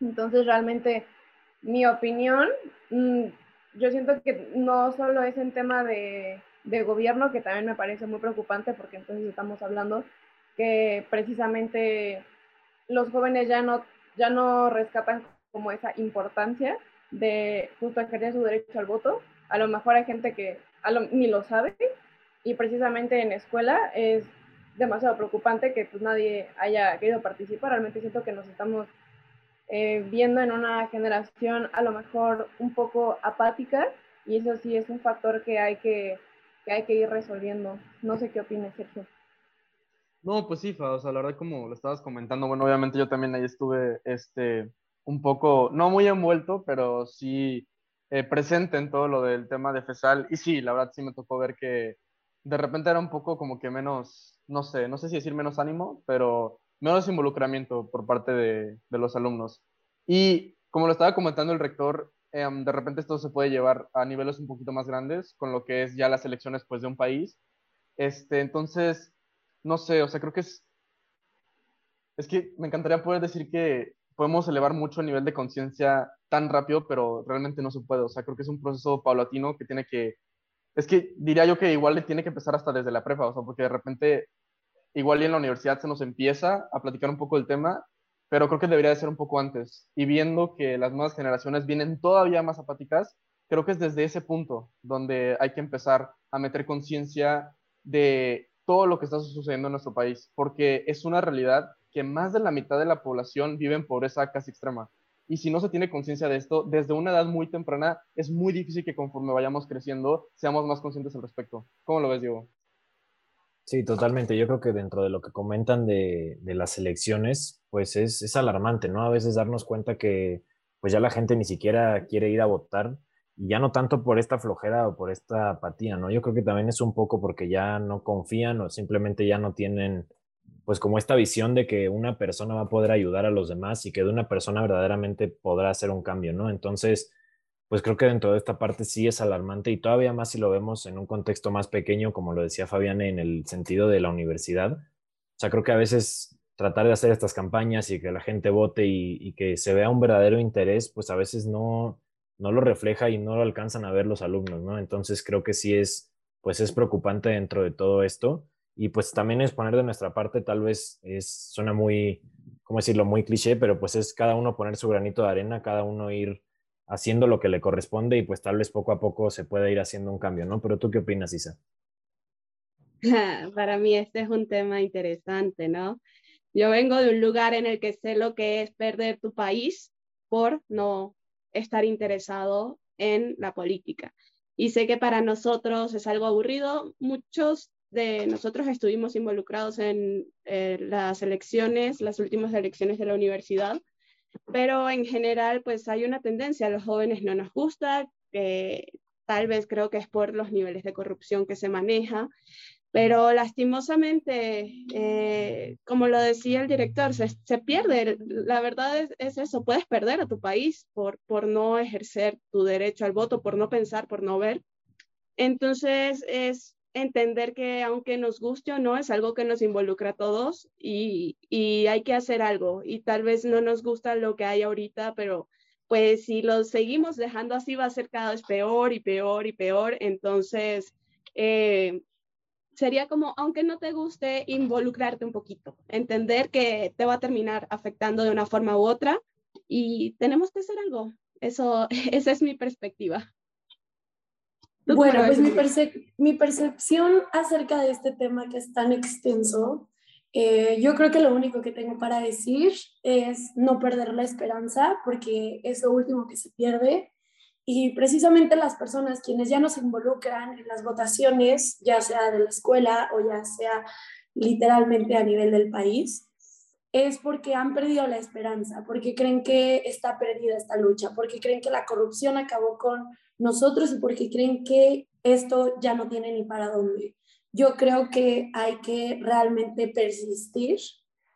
Entonces, realmente, mi opinión, mm, yo siento que no solo es en tema de, de, gobierno, que también me parece muy preocupante, porque entonces estamos hablando que precisamente los jóvenes ya no, ya no rescatan como esa importancia de justo ejercer su derecho al voto. A lo mejor hay gente que ni lo sabe y precisamente en escuela es demasiado preocupante que pues nadie haya querido participar. Realmente siento que nos estamos eh, viendo en una generación a lo mejor un poco apática y eso sí es un factor que hay que, que hay que ir resolviendo. No sé qué opinas, Sergio. No, pues sí, o sea, la verdad como lo estabas comentando, bueno, obviamente yo también ahí estuve, este, un poco, no muy envuelto, pero sí eh, presente en todo lo del tema de FESAL, y sí, la verdad sí me tocó ver que de repente era un poco como que menos, no sé, no sé si decir menos ánimo, pero menos involucramiento por parte de, los alumnos. Y como lo estaba comentando el rector, em, de repente esto se puede llevar a niveles un poquito más grandes con lo que es ya las elecciones pues, de un país. Este, entonces, no sé, o sea, creo que es... Es que me encantaría poder decir que podemos elevar mucho el nivel de conciencia tan rápido, pero realmente no se puede. O sea, creo que es un proceso paulatino que tiene que... Es que diría yo que igual tiene que empezar hasta desde la prepa, o sea, porque de repente igual y en la universidad se nos empieza a platicar un poco del tema, pero creo que debería de ser un poco antes. Y viendo que las nuevas generaciones vienen todavía más apáticas, creo que es desde ese punto donde hay que empezar a meter conciencia de todo lo que está sucediendo en nuestro país, porque es una realidad que más de la mitad de la población vive en pobreza casi extrema. Y si no se tiene conciencia de esto, desde una edad muy temprana, es muy difícil que conforme vayamos creciendo, seamos más conscientes al respecto. ¿Cómo lo ves, Diego? Sí, totalmente. Yo creo que dentro de lo que comentan de, de las elecciones, pues es, es, alarmante, ¿no? A veces darnos cuenta que pues ya la gente ni siquiera quiere ir a votar y ya no tanto por esta flojera o por esta apatía, ¿no? Yo creo que también es un poco porque ya no confían o simplemente ya no tienen pues como esta visión de que una persona va a poder ayudar a los demás y que de una persona verdaderamente podrá hacer un cambio, ¿no? Entonces, pues creo que dentro de esta parte sí es alarmante y todavía más si lo vemos en un contexto más pequeño, como lo decía Fabián, en el sentido de la universidad. O sea, creo que a veces tratar de hacer estas campañas y que la gente vote y, que se vea un verdadero interés, pues a veces no, no lo refleja y no lo alcanzan a ver los alumnos, ¿no? Entonces creo que sí es, pues es preocupante dentro de todo esto y pues también es poner de nuestra parte, tal vez es, suena muy, ¿cómo decirlo?, muy cliché, pero pues es cada uno poner su granito de arena, cada uno ir haciendo lo que le corresponde y pues tal vez poco a poco se pueda ir haciendo un cambio, ¿no? Pero tú qué opinas, Isa? Para mí este es un tema interesante, ¿no? Yo vengo de un lugar en el que sé lo que es perder tu país por no estar interesado en la política. Y sé que para nosotros es algo aburrido. Muchos de nosotros estuvimos involucrados en eh, las elecciones, las últimas elecciones de la universidad, pero en general pues hay una tendencia, a los jóvenes no nos gusta, tal vez creo que es por los niveles de corrupción que se maneja, pero lastimosamente, eh, como lo decía el director, se, se pierde, la verdad es, es, eso, puedes perder a tu país por, por no ejercer tu derecho al voto, por no pensar, por no ver. Entonces es entender que aunque nos guste o no, es algo que nos involucra a todos y, y, hay que hacer algo. Y tal vez no nos gusta lo que hay ahorita, pero pues si lo seguimos dejando así va a ser cada vez peor y peor y peor. Entonces, eh, sería como, aunque no te guste, involucrarte un poquito, entender que te va a terminar afectando de una forma u otra y tenemos que hacer algo. Eso, esa es mi perspectiva. Bueno, pues mi, mi, percepción acerca de este tema que es tan extenso, eh, yo creo que lo único que tengo para decir es no perder la esperanza, porque es lo último que se pierde. Y precisamente las personas quienes ya no se involucran en las votaciones, ya sea de la escuela o ya sea literalmente a nivel del país, es porque han perdido la esperanza, porque creen que está perdida esta lucha, porque creen que la corrupción acabó con nosotros y porque creen que esto ya no tiene ni para dónde. Yo creo que hay que realmente persistir,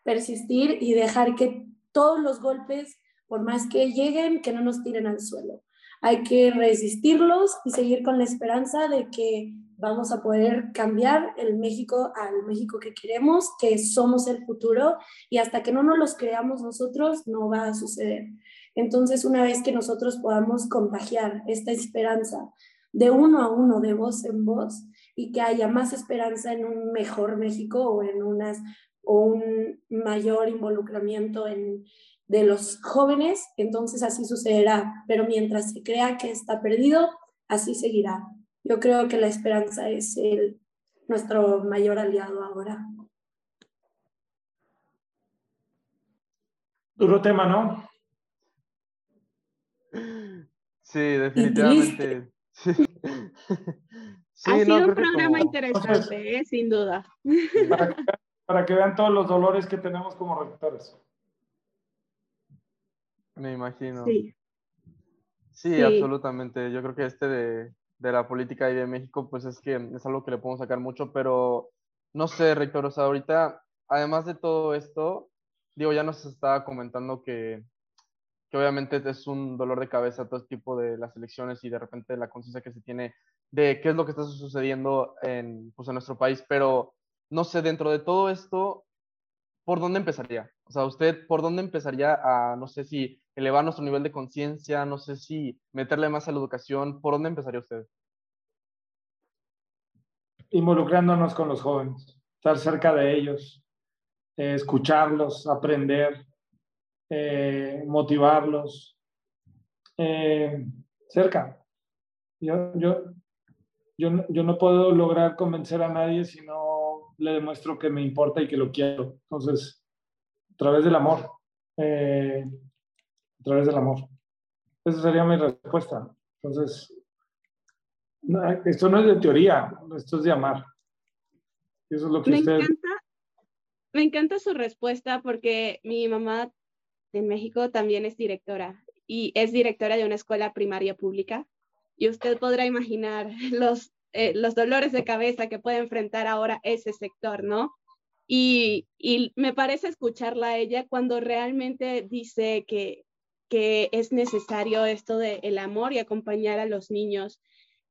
persistir y dejar que todos los golpes, por más que lleguen, que no nos tiren al suelo. Hay que resistirlos y seguir con la esperanza de que vamos a poder cambiar el México al México que queremos, que somos el futuro y hasta que no nos los creamos nosotros no va a suceder. Entonces, una vez que nosotros podamos contagiar esta esperanza de uno a uno, de voz en voz, y que haya más esperanza en un mejor México o en unas o un mayor involucramiento en, de los jóvenes, entonces así sucederá. Pero mientras se crea que está perdido, así seguirá. Yo creo que la esperanza es el, nuestro mayor aliado ahora. Duro tema, ¿no? Sí, definitivamente. Sí. ha sido un programa interesante, ¿eh? sin duda. Para que, vean todos los dolores que tenemos como rectores. Me imagino. Sí. sí. absolutamente. Yo creo que este de, de la política y de México, pues es que es algo que le podemos sacar mucho, pero no sé, rector, o ahorita, además de todo esto, digo, ya nos estaba comentando que, que obviamente es un dolor de cabeza todo este tipo de las elecciones y de repente la conciencia que se tiene de qué es lo que está sucediendo en, pues, en nuestro país, pero no sé, dentro de todo esto, ¿por dónde empezaría? O sea, usted, ¿por dónde empezaría a, no sé si elevar nuestro nivel de conciencia, no sé si meterle más a la educación, ¿por dónde empezaría usted? Involucrándonos con los jóvenes, estar cerca de ellos, eh, escucharlos, aprender, eh, motivarlos, eh, cerca. Yo, yo, yo, yo no puedo lograr convencer a nadie si no le demuestro que me importa y que lo quiero. Entonces, a través del amor. Eh, a través del amor. Esa sería mi respuesta. Entonces, esto no es de teoría, esto es de amar. Eso es lo que me usted... Encanta, me encanta su respuesta porque mi mamá en México también es directora y es directora de una escuela primaria pública. Y usted podrá imaginar los, eh, los dolores de cabeza que puede enfrentar ahora ese sector, ¿no? Y, me parece escucharla a ella cuando realmente dice que, es necesario esto de el amor y acompañar a los niños.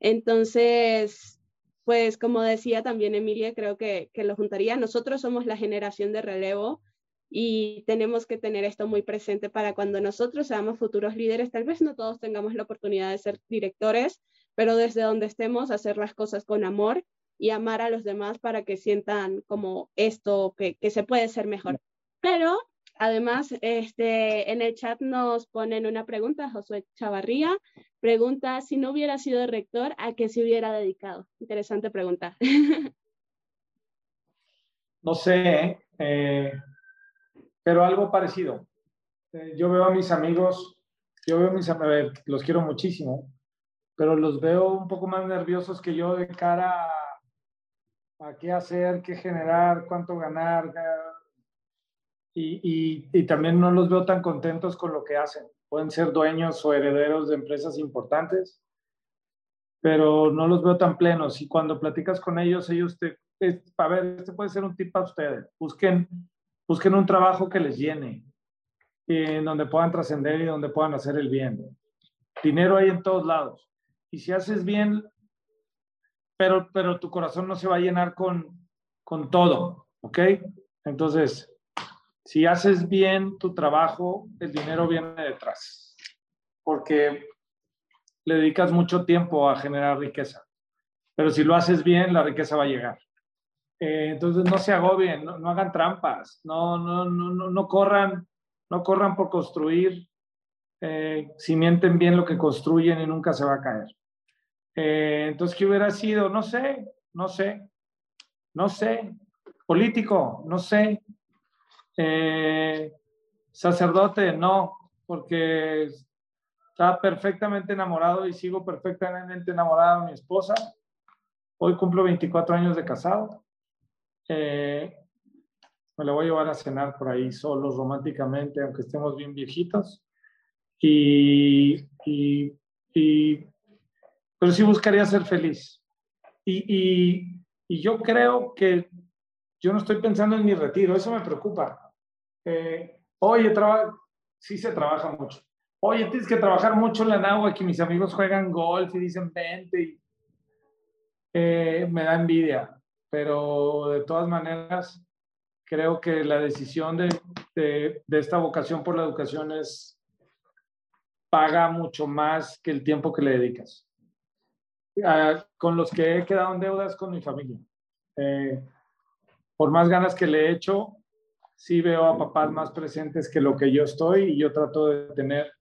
Entonces, pues como decía también Emilia, creo que lo juntaría. Nosotros somos la generación de relevo y tenemos que tener esto muy presente para cuando nosotros seamos futuros líderes. Tal vez no todos tengamos la oportunidad de ser directores, pero desde donde estemos, hacer las cosas con amor y amar a los demás para que sientan como esto, que, que se puede ser mejor. Pero además, este, en el chat nos ponen una pregunta, Josué Chavarría, pregunta, si no hubiera sido rector, ¿a qué se hubiera dedicado? Interesante pregunta. No sé, eh, pero algo parecido. Eh, yo veo a mis amigos, yo veo a mis amigos, los quiero muchísimo, pero los veo un poco más nerviosos que yo de cara a a qué hacer, qué generar, cuánto ganar. Y, y, también no los veo tan contentos con lo que hacen. Pueden ser dueños o herederos de empresas importantes, pero no los veo tan plenos. Y cuando platicas con ellos, ellos te, a ver, este puede ser un tip para ustedes. Busquen, busquen un trabajo que les llene, en donde puedan trascender y donde puedan hacer el bien. Dinero hay en todos lados. Y si haces bien pero, pero tu corazón no se va a llenar con, con todo, ¿ok? Entonces, si haces bien tu trabajo, el dinero viene detrás, porque le dedicas mucho tiempo a generar riqueza. Pero si lo haces bien, la riqueza va a llegar. Eh, entonces, no se agobien, no, hagan trampas, no, no, no, no, corran, no corran por construir. Eh, si mienten bien lo que construyen y nunca se va a caer. Eh, entonces, ¿qué hubiera sido? No sé, no sé, no sé. Político, no sé. Eh, sacerdote, no, porque estaba perfectamente enamorado y sigo perfectamente enamorado de mi esposa. Hoy cumplo 24 años de casado. Eh, me la voy a llevar a cenar por ahí solos románticamente, aunque estemos bien viejitos. Y, y, y pero sí buscaría ser feliz. Y, y, yo creo que yo no estoy pensando en mi retiro, eso me preocupa. Eh, oye, sí se trabaja mucho. Oye, tienes que trabajar mucho en la nagua, que mis amigos juegan golf y dicen 20 y eh, me da envidia, pero de todas maneras creo que la decisión de, de, de, esta vocación por la educación es paga mucho más que el tiempo que le dedicas. Ah, con los que he quedado en deudas con mi familia. Eh, por más ganas que le he hecho, sí veo a papás más presentes que lo que yo estoy y yo trato de tener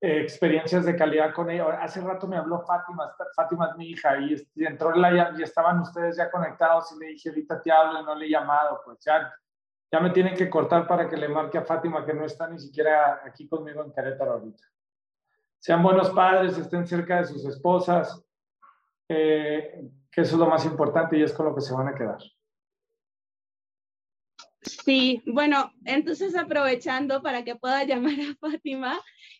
eh, experiencias de calidad con ella. Hace rato me habló Fátima, Fátima es mi hija, y, entró la, y estaban ustedes ya conectados y le dije, ahorita te hablo y no le he llamado, pues ya, ya me tienen que cortar para que le marque a Fátima que no está ni siquiera aquí conmigo en Querétaro ahorita. Sean buenos padres, estén cerca de sus esposas, eh, que eso es lo más importante y es con lo que se van a quedar. Sí, bueno, entonces aprovechando para que pueda llamar a Fátima,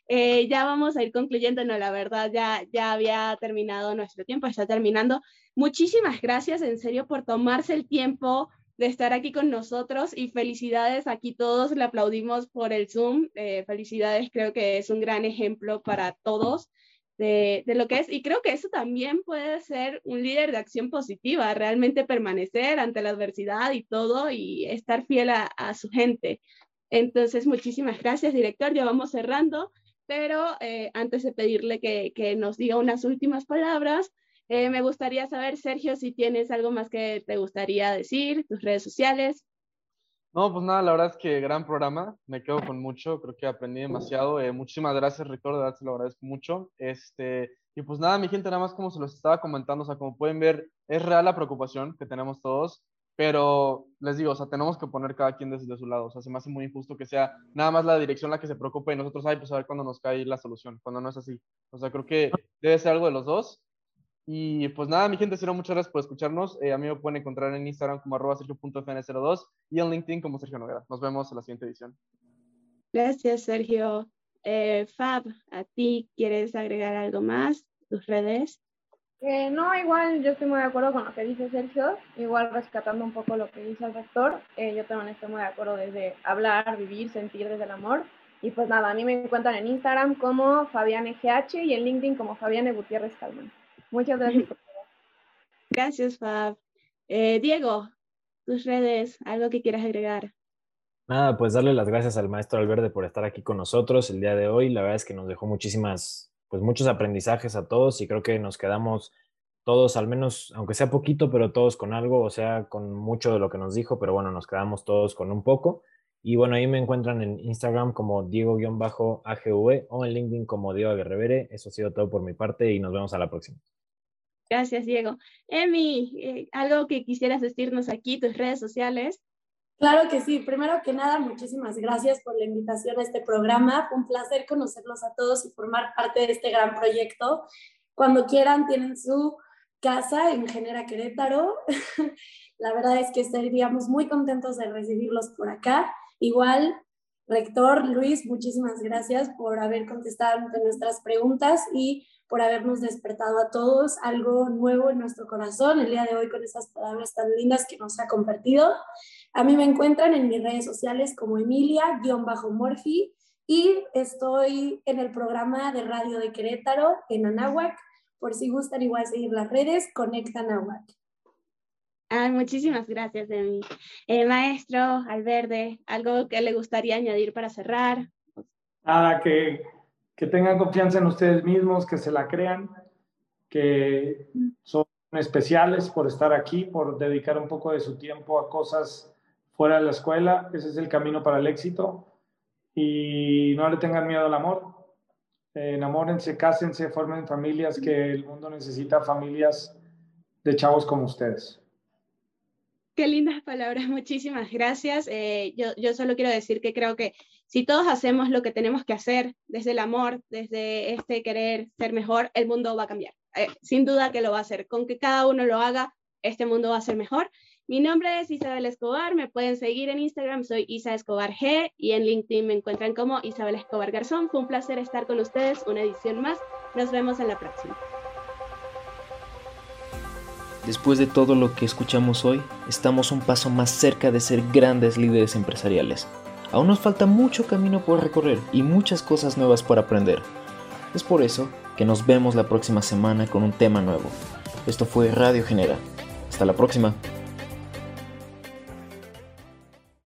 eh, ya vamos a ir concluyendo, no, la verdad, ya, ya había terminado nuestro tiempo, está terminando. Muchísimas gracias, en serio, por tomarse el tiempo de estar aquí con nosotros y felicidades, aquí todos le aplaudimos por el Zoom, eh, felicidades, creo que es un gran ejemplo para todos de, de, lo que es. Y creo que eso también puede ser un líder de acción positiva, realmente permanecer ante la adversidad y todo y estar fiel a, a su gente. Entonces, muchísimas gracias, director. Ya vamos cerrando, pero eh, antes de pedirle que, que, nos diga unas últimas palabras, eh, me gustaría saber, Sergio, si tienes algo más que te gustaría decir, tus redes sociales. No, pues nada, la verdad es que gran programa, me quedo con mucho, creo que aprendí demasiado. Eh, muchísimas gracias, rector, de verdad se lo agradezco mucho. Este, y pues nada, mi gente, nada más como se los estaba comentando, o sea, como pueden ver, es real la preocupación que tenemos todos, pero les digo, o sea, tenemos que poner cada quien desde su lado, o sea, se me hace muy injusto que sea nada más la dirección la que se preocupe y nosotros, ay, pues a ver cuándo nos cae la solución, cuando no es así. O sea, creo que debe ser algo de los dos y pues nada, mi gente, será muchas gracias por escucharnos. Eh, a mí me pueden encontrar en Instagram como arroba sergio.fn02 y en LinkedIn como Sergio Noguera. Nos vemos en la siguiente edición. Gracias, Sergio. Eh, Fab, ¿a ti quieres agregar algo más? ¿Tus redes? Eh, no, igual yo estoy muy de acuerdo con lo que dice Sergio, igual rescatando un poco lo que dice el rector, eh, yo también estoy muy de acuerdo desde hablar, vivir, sentir desde el amor. Y pues nada, a mí me encuentran en Instagram como Fabián EGH y en LinkedIn como Fabián Gutiérrez Calman. Muchas gracias. Gracias, Fab. Eh, Diego, tus redes, algo que quieras agregar. Nada, pues darle las gracias al maestro Alverde por estar aquí con nosotros el día de hoy. La verdad es que nos dejó muchísimas, pues muchos aprendizajes a todos y creo que nos quedamos todos, al menos, aunque sea poquito, pero todos con algo, o sea, con mucho de lo que nos dijo, pero bueno, nos quedamos todos con un poco. Y bueno, ahí me encuentran en Instagram como Diego-AGV o en LinkedIn como Diego Aguerrevere. Eso ha sido todo por mi parte y nos vemos a la próxima. Gracias, Diego. Emi, eh, ¿algo que quisieras decirnos aquí, tus redes sociales? Claro que sí. Primero que nada, muchísimas gracias por la invitación a este programa. un placer conocerlos a todos y formar parte de este gran proyecto. Cuando quieran, tienen su casa en Genera Querétaro. la verdad es que estaríamos muy contentos de recibirlos por acá. Igual, rector Luis, muchísimas gracias por haber contestado nuestras preguntas y por habernos despertado a todos algo nuevo en nuestro corazón el día de hoy con esas palabras tan lindas que nos ha compartido. A mí me encuentran en mis redes sociales como Emilia-Morfi y estoy en el programa de radio de Querétaro en Anáhuac. Por si gustan igual seguir las redes, Conecta Anáhuac. Ah, muchísimas gracias, Emi. Eh, maestro Alverde, ¿algo que le gustaría añadir para cerrar? Nada, que tengan confianza en ustedes mismos, que se la crean, que son especiales por estar aquí, por dedicar un poco de su tiempo a cosas fuera de la escuela. Ese es el camino para el éxito. Y no le tengan miedo al amor. enamórense, cásense, formen familias, que el mundo necesita familias de chavos como ustedes. Qué lindas palabras, muchísimas gracias. Eh, yo, yo solo quiero decir que creo que si todos hacemos lo que tenemos que hacer desde el amor, desde este querer ser mejor, el mundo va a cambiar. Eh, sin duda que lo va a hacer. Con que cada uno lo haga, este mundo va a ser mejor. Mi nombre es Isabel Escobar, me pueden seguir en Instagram, soy Isa Escobar G y en LinkedIn me encuentran como Isabel Escobar Garzón. Fue un placer estar con ustedes, una edición más. Nos vemos en la próxima. Después de todo lo que escuchamos hoy, estamos un paso más cerca de ser grandes líderes empresariales. Aún nos falta mucho camino por recorrer y muchas cosas nuevas por aprender. Es por eso que nos vemos la próxima semana con un tema nuevo. Esto fue Radio Genera. Hasta la próxima.